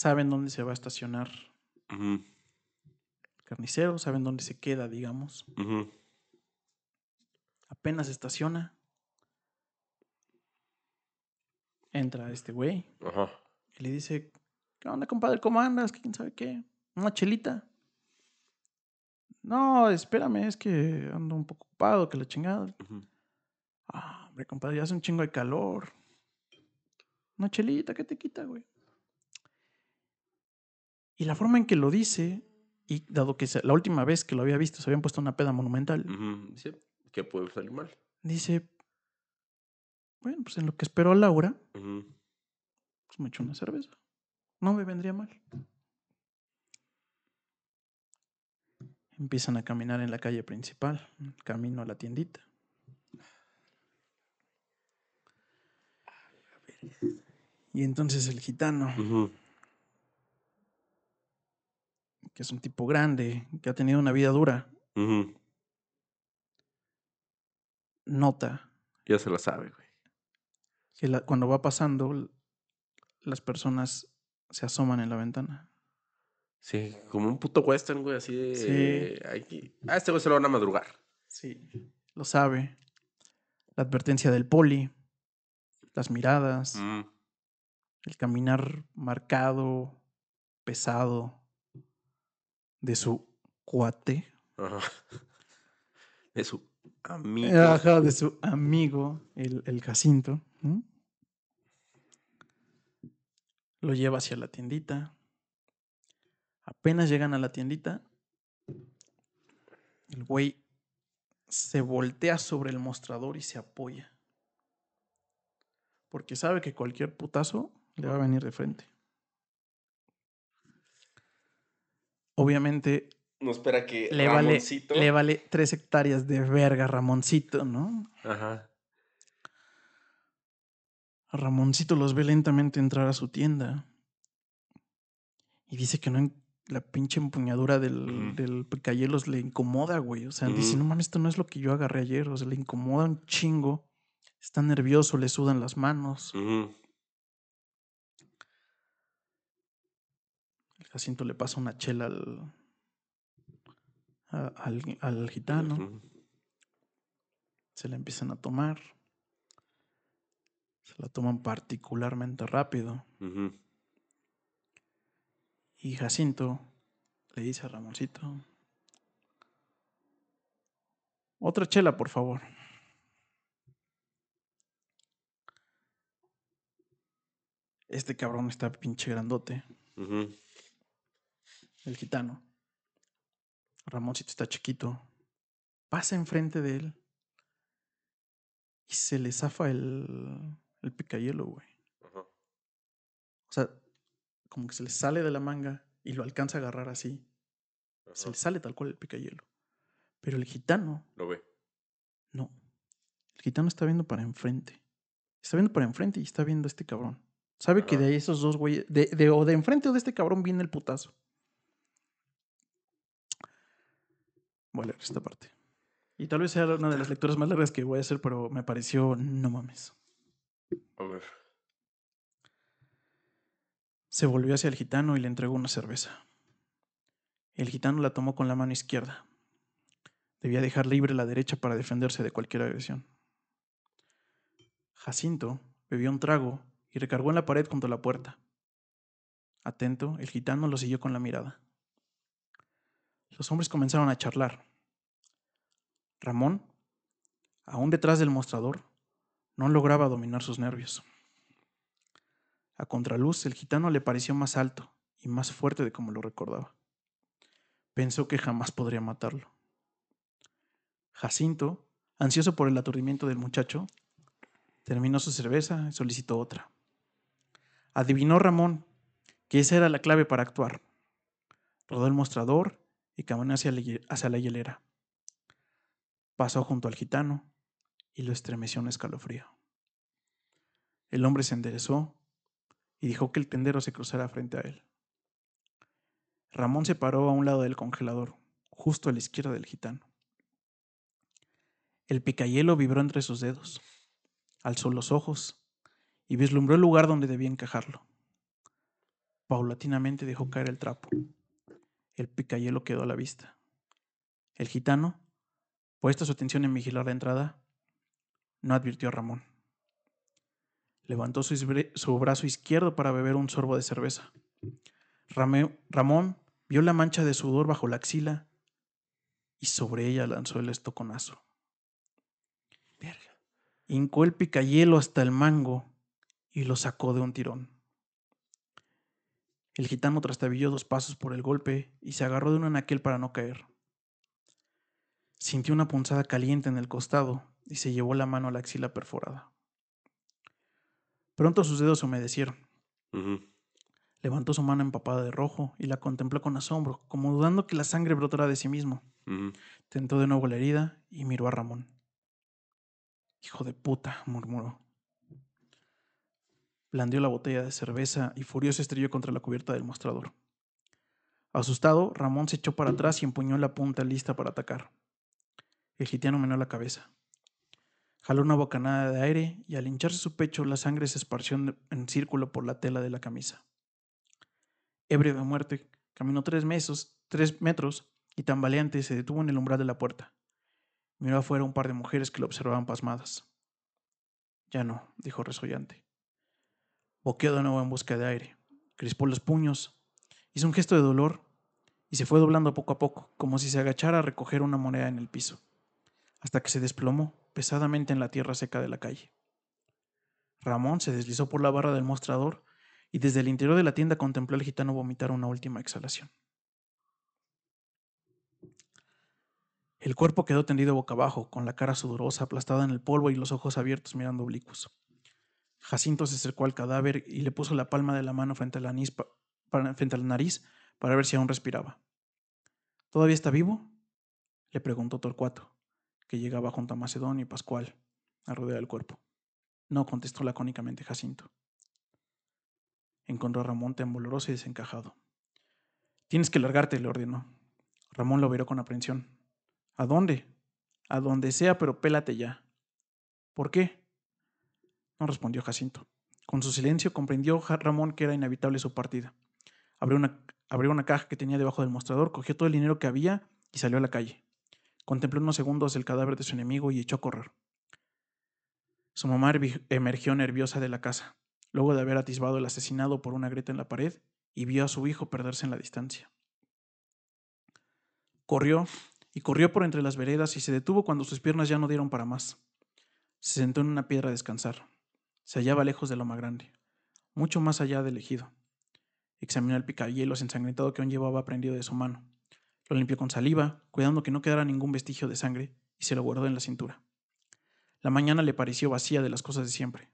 Saben dónde se va a estacionar el carnicero, saben dónde se queda, digamos. Apenas estaciona, entra este güey. Y le dice, ¿qué onda, compadre? ¿Cómo andas? ¿Quién sabe qué? Una chelita. No, espérame, es que ando un poco ocupado, que la chingada. Ah, hombre, compadre, ya hace un chingo de calor. Una chelita, ¿qué te quita, güey? Y la forma en que lo dice, y dado que la última vez que lo había visto se habían puesto una peda monumental. Sí, que puede salir mal. Dice, bueno, pues en lo que espero a Laura, pues me echo una cerveza. No me vendría mal. Empiezan a caminar en la calle principal, camino a la tiendita. Y entonces el gitano, que es un tipo grande, que ha tenido una vida dura, nota. Ya se la sabe, güey que cuando va pasando, las personas se asoman en la ventana. Sí, como un puto western, güey, así de... Sí. Aquí. A este güey se lo van a madrugar. Sí, lo sabe. La advertencia del poli, las miradas, mm. el caminar marcado, pesado de su cuate. [laughs] De su amigo. Ajá, de su amigo, el, el Jacinto. Lo lleva hacia la tiendita. Apenas llegan a la tiendita, el güey se voltea sobre el mostrador y se apoya. Porque sabe que cualquier putazo Le va a venir de frente. Obviamente No espera que le vale, Ramoncito. le vale tres hectáreas de verga a Ramoncito, ¿no? Ajá. A Ramoncito los ve lentamente entrar a su tienda. Y dice que no la pinche empuñadura del, Ujú. del picayelos le incomoda, güey. O sea, dice, no mames, esto no es lo que yo agarré ayer. O sea, le incomoda un chingo. Está nervioso, le sudan las manos. Ujú. Jacinto le pasa una chela al, a- al, al gitano. Se la empiezan a tomar. Se la toman particularmente rápido. Y Jacinto le dice a Ramoncito, otra chela, por favor. Este cabrón está pinche grandote, Ujú. El gitano. Ramoncito está chiquito. Pasa enfrente de él y se le zafa el, el picayelo, güey. Ajá. O sea, como que se le sale de la manga y lo alcanza a agarrar así. Se le sale tal cual el picayelo. Pero el gitano, Lo ve. no. El gitano está viendo para enfrente. Está viendo para enfrente y está viendo a este cabrón. Sabe que de esos dos güeyes, de, de- o de enfrente o de este cabrón viene el putazo. Voy a leer esta parte. Y tal vez sea una de las lecturas más largas que voy a hacer, pero me pareció, no mames. A ver. Se volvió hacia el gitano y le entregó una cerveza. El gitano la tomó con la mano izquierda. Debía dejar libre la derecha para defenderse de cualquier agresión. Jacinto bebió un trago y recargó en la pared junto a la puerta. Atento, el gitano lo siguió con la mirada. Los hombres comenzaron a charlar. Ramón, aún detrás del mostrador, no lograba dominar sus nervios. A contraluz, el gitano le pareció más alto y más fuerte de como lo recordaba. Pensó que jamás podría matarlo. Jacinto, ansioso por el aturdimiento del muchacho, terminó su cerveza y solicitó otra. Adivinó Ramón que esa era la clave para actuar. Rodó el mostrador y caminó hacia la, hielera. Pasó junto al gitano y lo estremeció un escalofrío. El hombre se enderezó y dejó que el tendero se cruzara frente a él. Ramón se paró a un lado del congelador, justo a la izquierda del gitano. El picayelo vibró entre sus dedos, alzó los ojos y vislumbró el lugar donde debía encajarlo. Paulatinamente dejó caer el trapo. El picayelo quedó a la vista. El gitano, puesta su atención en vigilar la entrada, no advirtió a Ramón. Levantó su, su brazo izquierdo para beber un sorbo de cerveza. Rame- Ramón vio la mancha de sudor bajo la axila y sobre ella lanzó el estoconazo. Verga. Hincó el picayelo hasta el mango y lo sacó de un tirón. El gitano trastabilló dos pasos por el golpe y se agarró de un anaquel para no caer. Sintió una punzada caliente en el costado y se llevó la mano a la axila perforada. Pronto sus dedos se humedecieron. Levantó su mano empapada de rojo y la contempló con asombro, como dudando que la sangre brotara de sí mismo. Tentó de nuevo la herida y miró a Ramón. Hijo de puta, murmuró. Blandió la botella de cerveza y furioso estrelló contra la cubierta del mostrador. Asustado, Ramón se echó para atrás y empuñó la punta lista para atacar. El gitano meneó la cabeza. Jaló una bocanada de aire y al hincharse su pecho la sangre se esparció en, círculo por la tela de la camisa. Ebrio de muerte, caminó tres, tres metros y tambaleante se detuvo en el umbral de la puerta. Miró afuera un par de mujeres que lo observaban pasmadas. Ya no, dijo resollante. Boqueó de nuevo en busca de aire. Crispó los puños, hizo un gesto de dolor y se fue doblando poco a poco, como si se agachara a recoger una moneda en el piso, hasta que se desplomó pesadamente en la tierra seca de la calle. Ramón se deslizó por la barra del mostrador y desde el interior de la tienda contempló al gitano vomitar una última exhalación. El cuerpo quedó tendido boca abajo, con la cara sudorosa aplastada en el polvo y los ojos abiertos mirando oblicuos. Jacinto se acercó al cadáver y le puso la palma de la mano frente a la, nariz para ver si aún respiraba. ¿Todavía está vivo? le preguntó Torcuato, que llegaba junto a Macedonio y Pascual, a rodear el cuerpo. No, contestó lacónicamente Jacinto. Encontró a Ramón tembloroso y desencajado. Tienes que largarte, le ordenó. Ramón lo miró con aprensión. ¿A dónde? A donde sea, pero pélate ya. ¿Por qué? No respondió Jacinto. Con su silencio comprendió Ramón que era inevitable su partida. Abrió una, abrió una caja que tenía debajo del mostrador, cogió todo el dinero que había y salió a la calle. Contempló unos segundos el cadáver de su enemigo y echó a correr. Su mamá emergió nerviosa de la casa, luego de haber atisbado el asesinado por una grieta en la pared, y vio a su hijo perderse en la distancia. Corrió y corrió por entre las veredas y se detuvo cuando sus piernas ya no dieron para más. Se sentó en una piedra a descansar. Se hallaba lejos de Loma Grande, mucho más allá del ejido. Examinó el picahielos ensangrentado que aún llevaba prendido de su mano. Lo limpió con saliva, cuidando que no quedara ningún vestigio de sangre, y se lo guardó en la cintura. La mañana le pareció vacía de las cosas de siempre.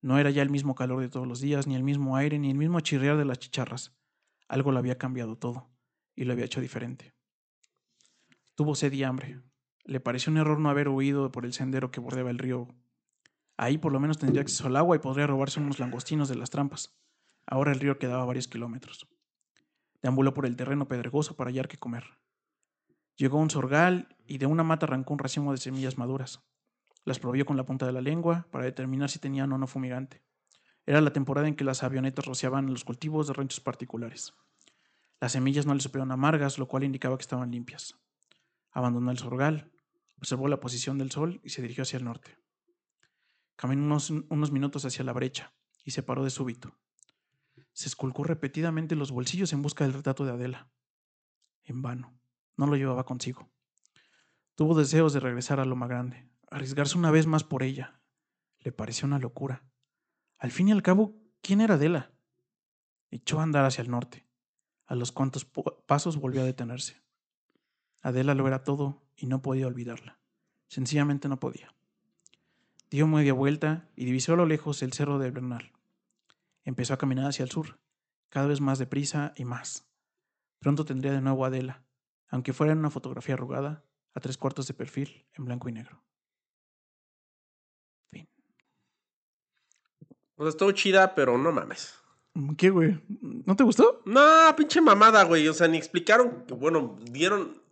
No era ya el mismo calor de todos los días, ni el mismo aire, ni el mismo chirriar de las chicharras. Algo lo había cambiado todo, y lo había hecho diferente. Tuvo sed y hambre. Le pareció un error no haber huido por el sendero que bordeaba el río. Ahí por lo menos tendría acceso al agua y podría robarse unos langostinos de las trampas. Ahora el río quedaba varios kilómetros. Deambuló por el terreno pedregoso para hallar qué comer. Llegó a un sorgal y de una mata arrancó un racimo de semillas maduras. Las probió con la punta de la lengua para determinar si tenían o no fumigante. Era la temporada en que las avionetas rociaban los cultivos de ranchos particulares. Las semillas no le supieron amargas, lo cual indicaba que estaban limpias. Abandonó el sorgal, observó la posición del sol y se dirigió hacia el norte. Caminó unos, minutos hacia la brecha y se paró de súbito. Se esculcó repetidamente los bolsillos en busca del retrato de Adela. En vano. No lo llevaba consigo. Tuvo deseos de regresar a Loma Grande, arriesgarse una vez más por ella. Le pareció una locura. Al fin y al cabo, ¿quién era Adela? Echó a andar hacia el norte. A los cuantos pasos volvió a detenerse. Adela lo era todo y no podía olvidarla. Sencillamente no podía. Dio media vuelta y divisó a lo lejos el cerro de Bernal. Empezó a caminar hacia el sur, cada vez más deprisa y más. Pronto tendría de nuevo a Adela, aunque fuera en una fotografía arrugada, a tres cuartos de perfil, en blanco y negro. Fin. O sea, estuvo chida, pero no mames. ¿Qué, güey? ¿No te gustó? No, pinche mamada, güey. O sea, ni explicaron, bueno, dieron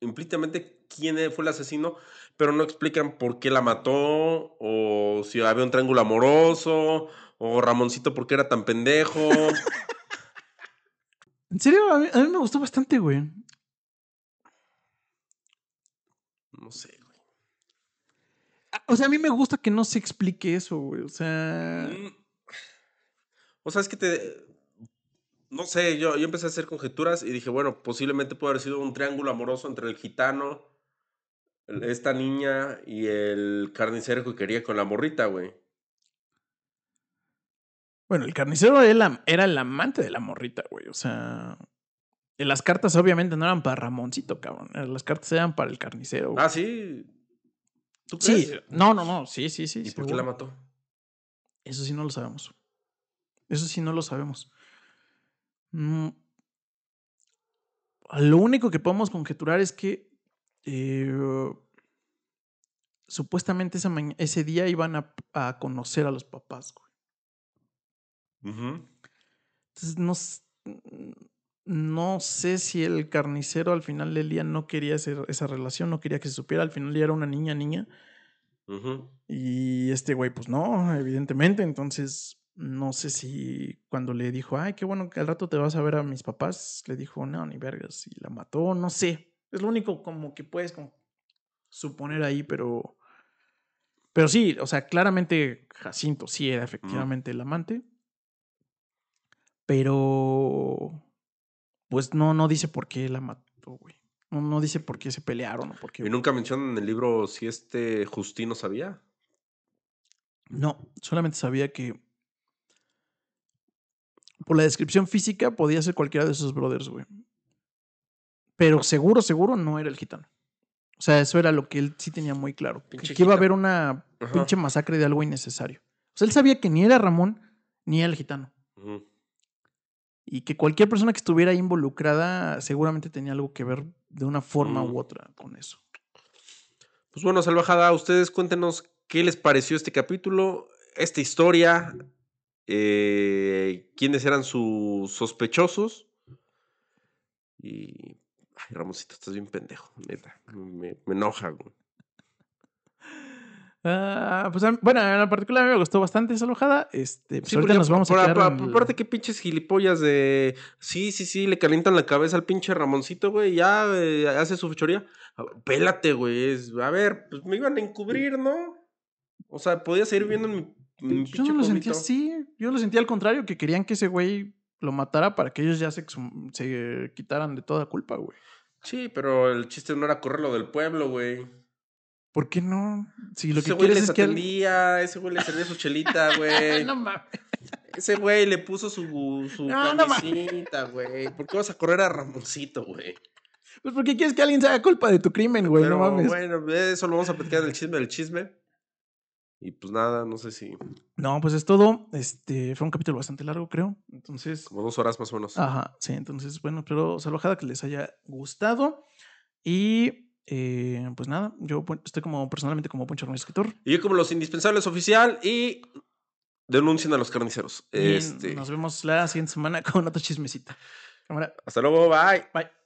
implícitamente quién fue el asesino, pero no explican por qué la mató, o si había un triángulo amoroso, o Ramoncito, ¿por qué era tan pendejo? [laughs] en serio, a mí, me gustó bastante, güey. No sé, güey. O sea, a mí me gusta que no se explique eso, güey. O sea. Mm. O sea, es que te. No sé, yo, yo empecé a hacer conjeturas y dije, bueno, posiblemente puede haber sido un triángulo amoroso entre el gitano, esta niña y el carnicero que quería con la morrita, güey. Bueno, el carnicero era, el amante de la morrita, güey. O sea, las cartas obviamente no eran para Ramoncito, cabrón. Las cartas eran para el carnicero. Ah, sí. ¿Tú crees? Sí, no, no, no. Sí, sí, sí. ¿Y por qué la mató? Eso sí no lo sabemos. Eso sí no lo sabemos. Mm. Lo único que podemos conjeturar es que eh, supuestamente ese, día iban a, a conocer a los papás, güey. Entonces, no, no sé si el carnicero al final del día no quería hacer esa relación, no quería que se supiera. Al final ya era una niña, niña. Y este güey, pues no, evidentemente. Entonces, no sé si cuando le dijo, ay, qué bueno que al rato te vas a ver a mis papás, le dijo, no, ni vergas, y la mató, no sé. Es lo único como que puedes suponer ahí, pero. Pero sí, o sea, claramente Jacinto sí era efectivamente el amante. Pero, pues no, no dice por qué la mató, güey. No, no dice por qué se pelearon o por qué. ¿Y nunca mencionan en el libro si este Justino sabía? No, solamente sabía que por la descripción física podía ser cualquiera de esos brothers, güey. Pero seguro, seguro no era el gitano. O sea, eso era lo que él sí tenía muy claro. que iba a haber una pinche masacre de algo innecesario. O sea, él sabía que ni era Ramón ni era el gitano. Y que cualquier persona que estuviera involucrada seguramente tenía algo que ver de una forma Mm. u otra con eso. Pues bueno, Salvajada, ustedes cuéntenos qué les pareció este capítulo, esta historia, eh, quiénes eran sus sospechosos. Y. Ay, Ramoncito, estás bien pendejo, neta. Me, me enoja, güey. Ah, pues bueno, en la particular a mí me gustó bastante esa alojada. Este, pues Sí, ahorita nos vamos a quedar por- en Aparte, qué pinches gilipollas de. Sí, sí, sí, le calientan la cabeza al pinche Ramoncito, güey. Ya eh, hace su fechoría. Ah, Pélate, güey. A ver, pues me iban a encubrir, ¿no? O sea, podía seguir viendo en mi, en mi Yo no lo sentía así. Yo lo sentía al contrario, que querían que ese güey lo matara para que ellos ya se, se quitaran de toda culpa, güey. Sí, pero el chiste no era correrlo del pueblo, güey. ¿Por qué no? Si lo ese que güey les es que... atendía, ese güey le servía su chelita, [laughs] güey. no mames. Ese güey le puso su, su No, no mames. camisita, güey. ¿Por qué vas a correr a Ramoncito, güey? Pues porque quieres que alguien se haga culpa de tu crimen, güey. Pero no mames. bueno, eso lo vamos a platicar del chisme del chisme. Y pues nada, no sé si No, pues es todo. Este fue un capítulo bastante largo, creo. Entonces, como dos horas más o menos. ajá, sí, entonces, bueno, pero salvajada que les haya gustado. Y eh, pues nada, yo pu- estoy como personalmente como Poncho Ramírez escritor. Y yo como los indispensables oficial y denuncien a los carniceros. Este, nos vemos la siguiente semana [laughs] con otra chismecita. Cámara. hasta luego, bye. Bye.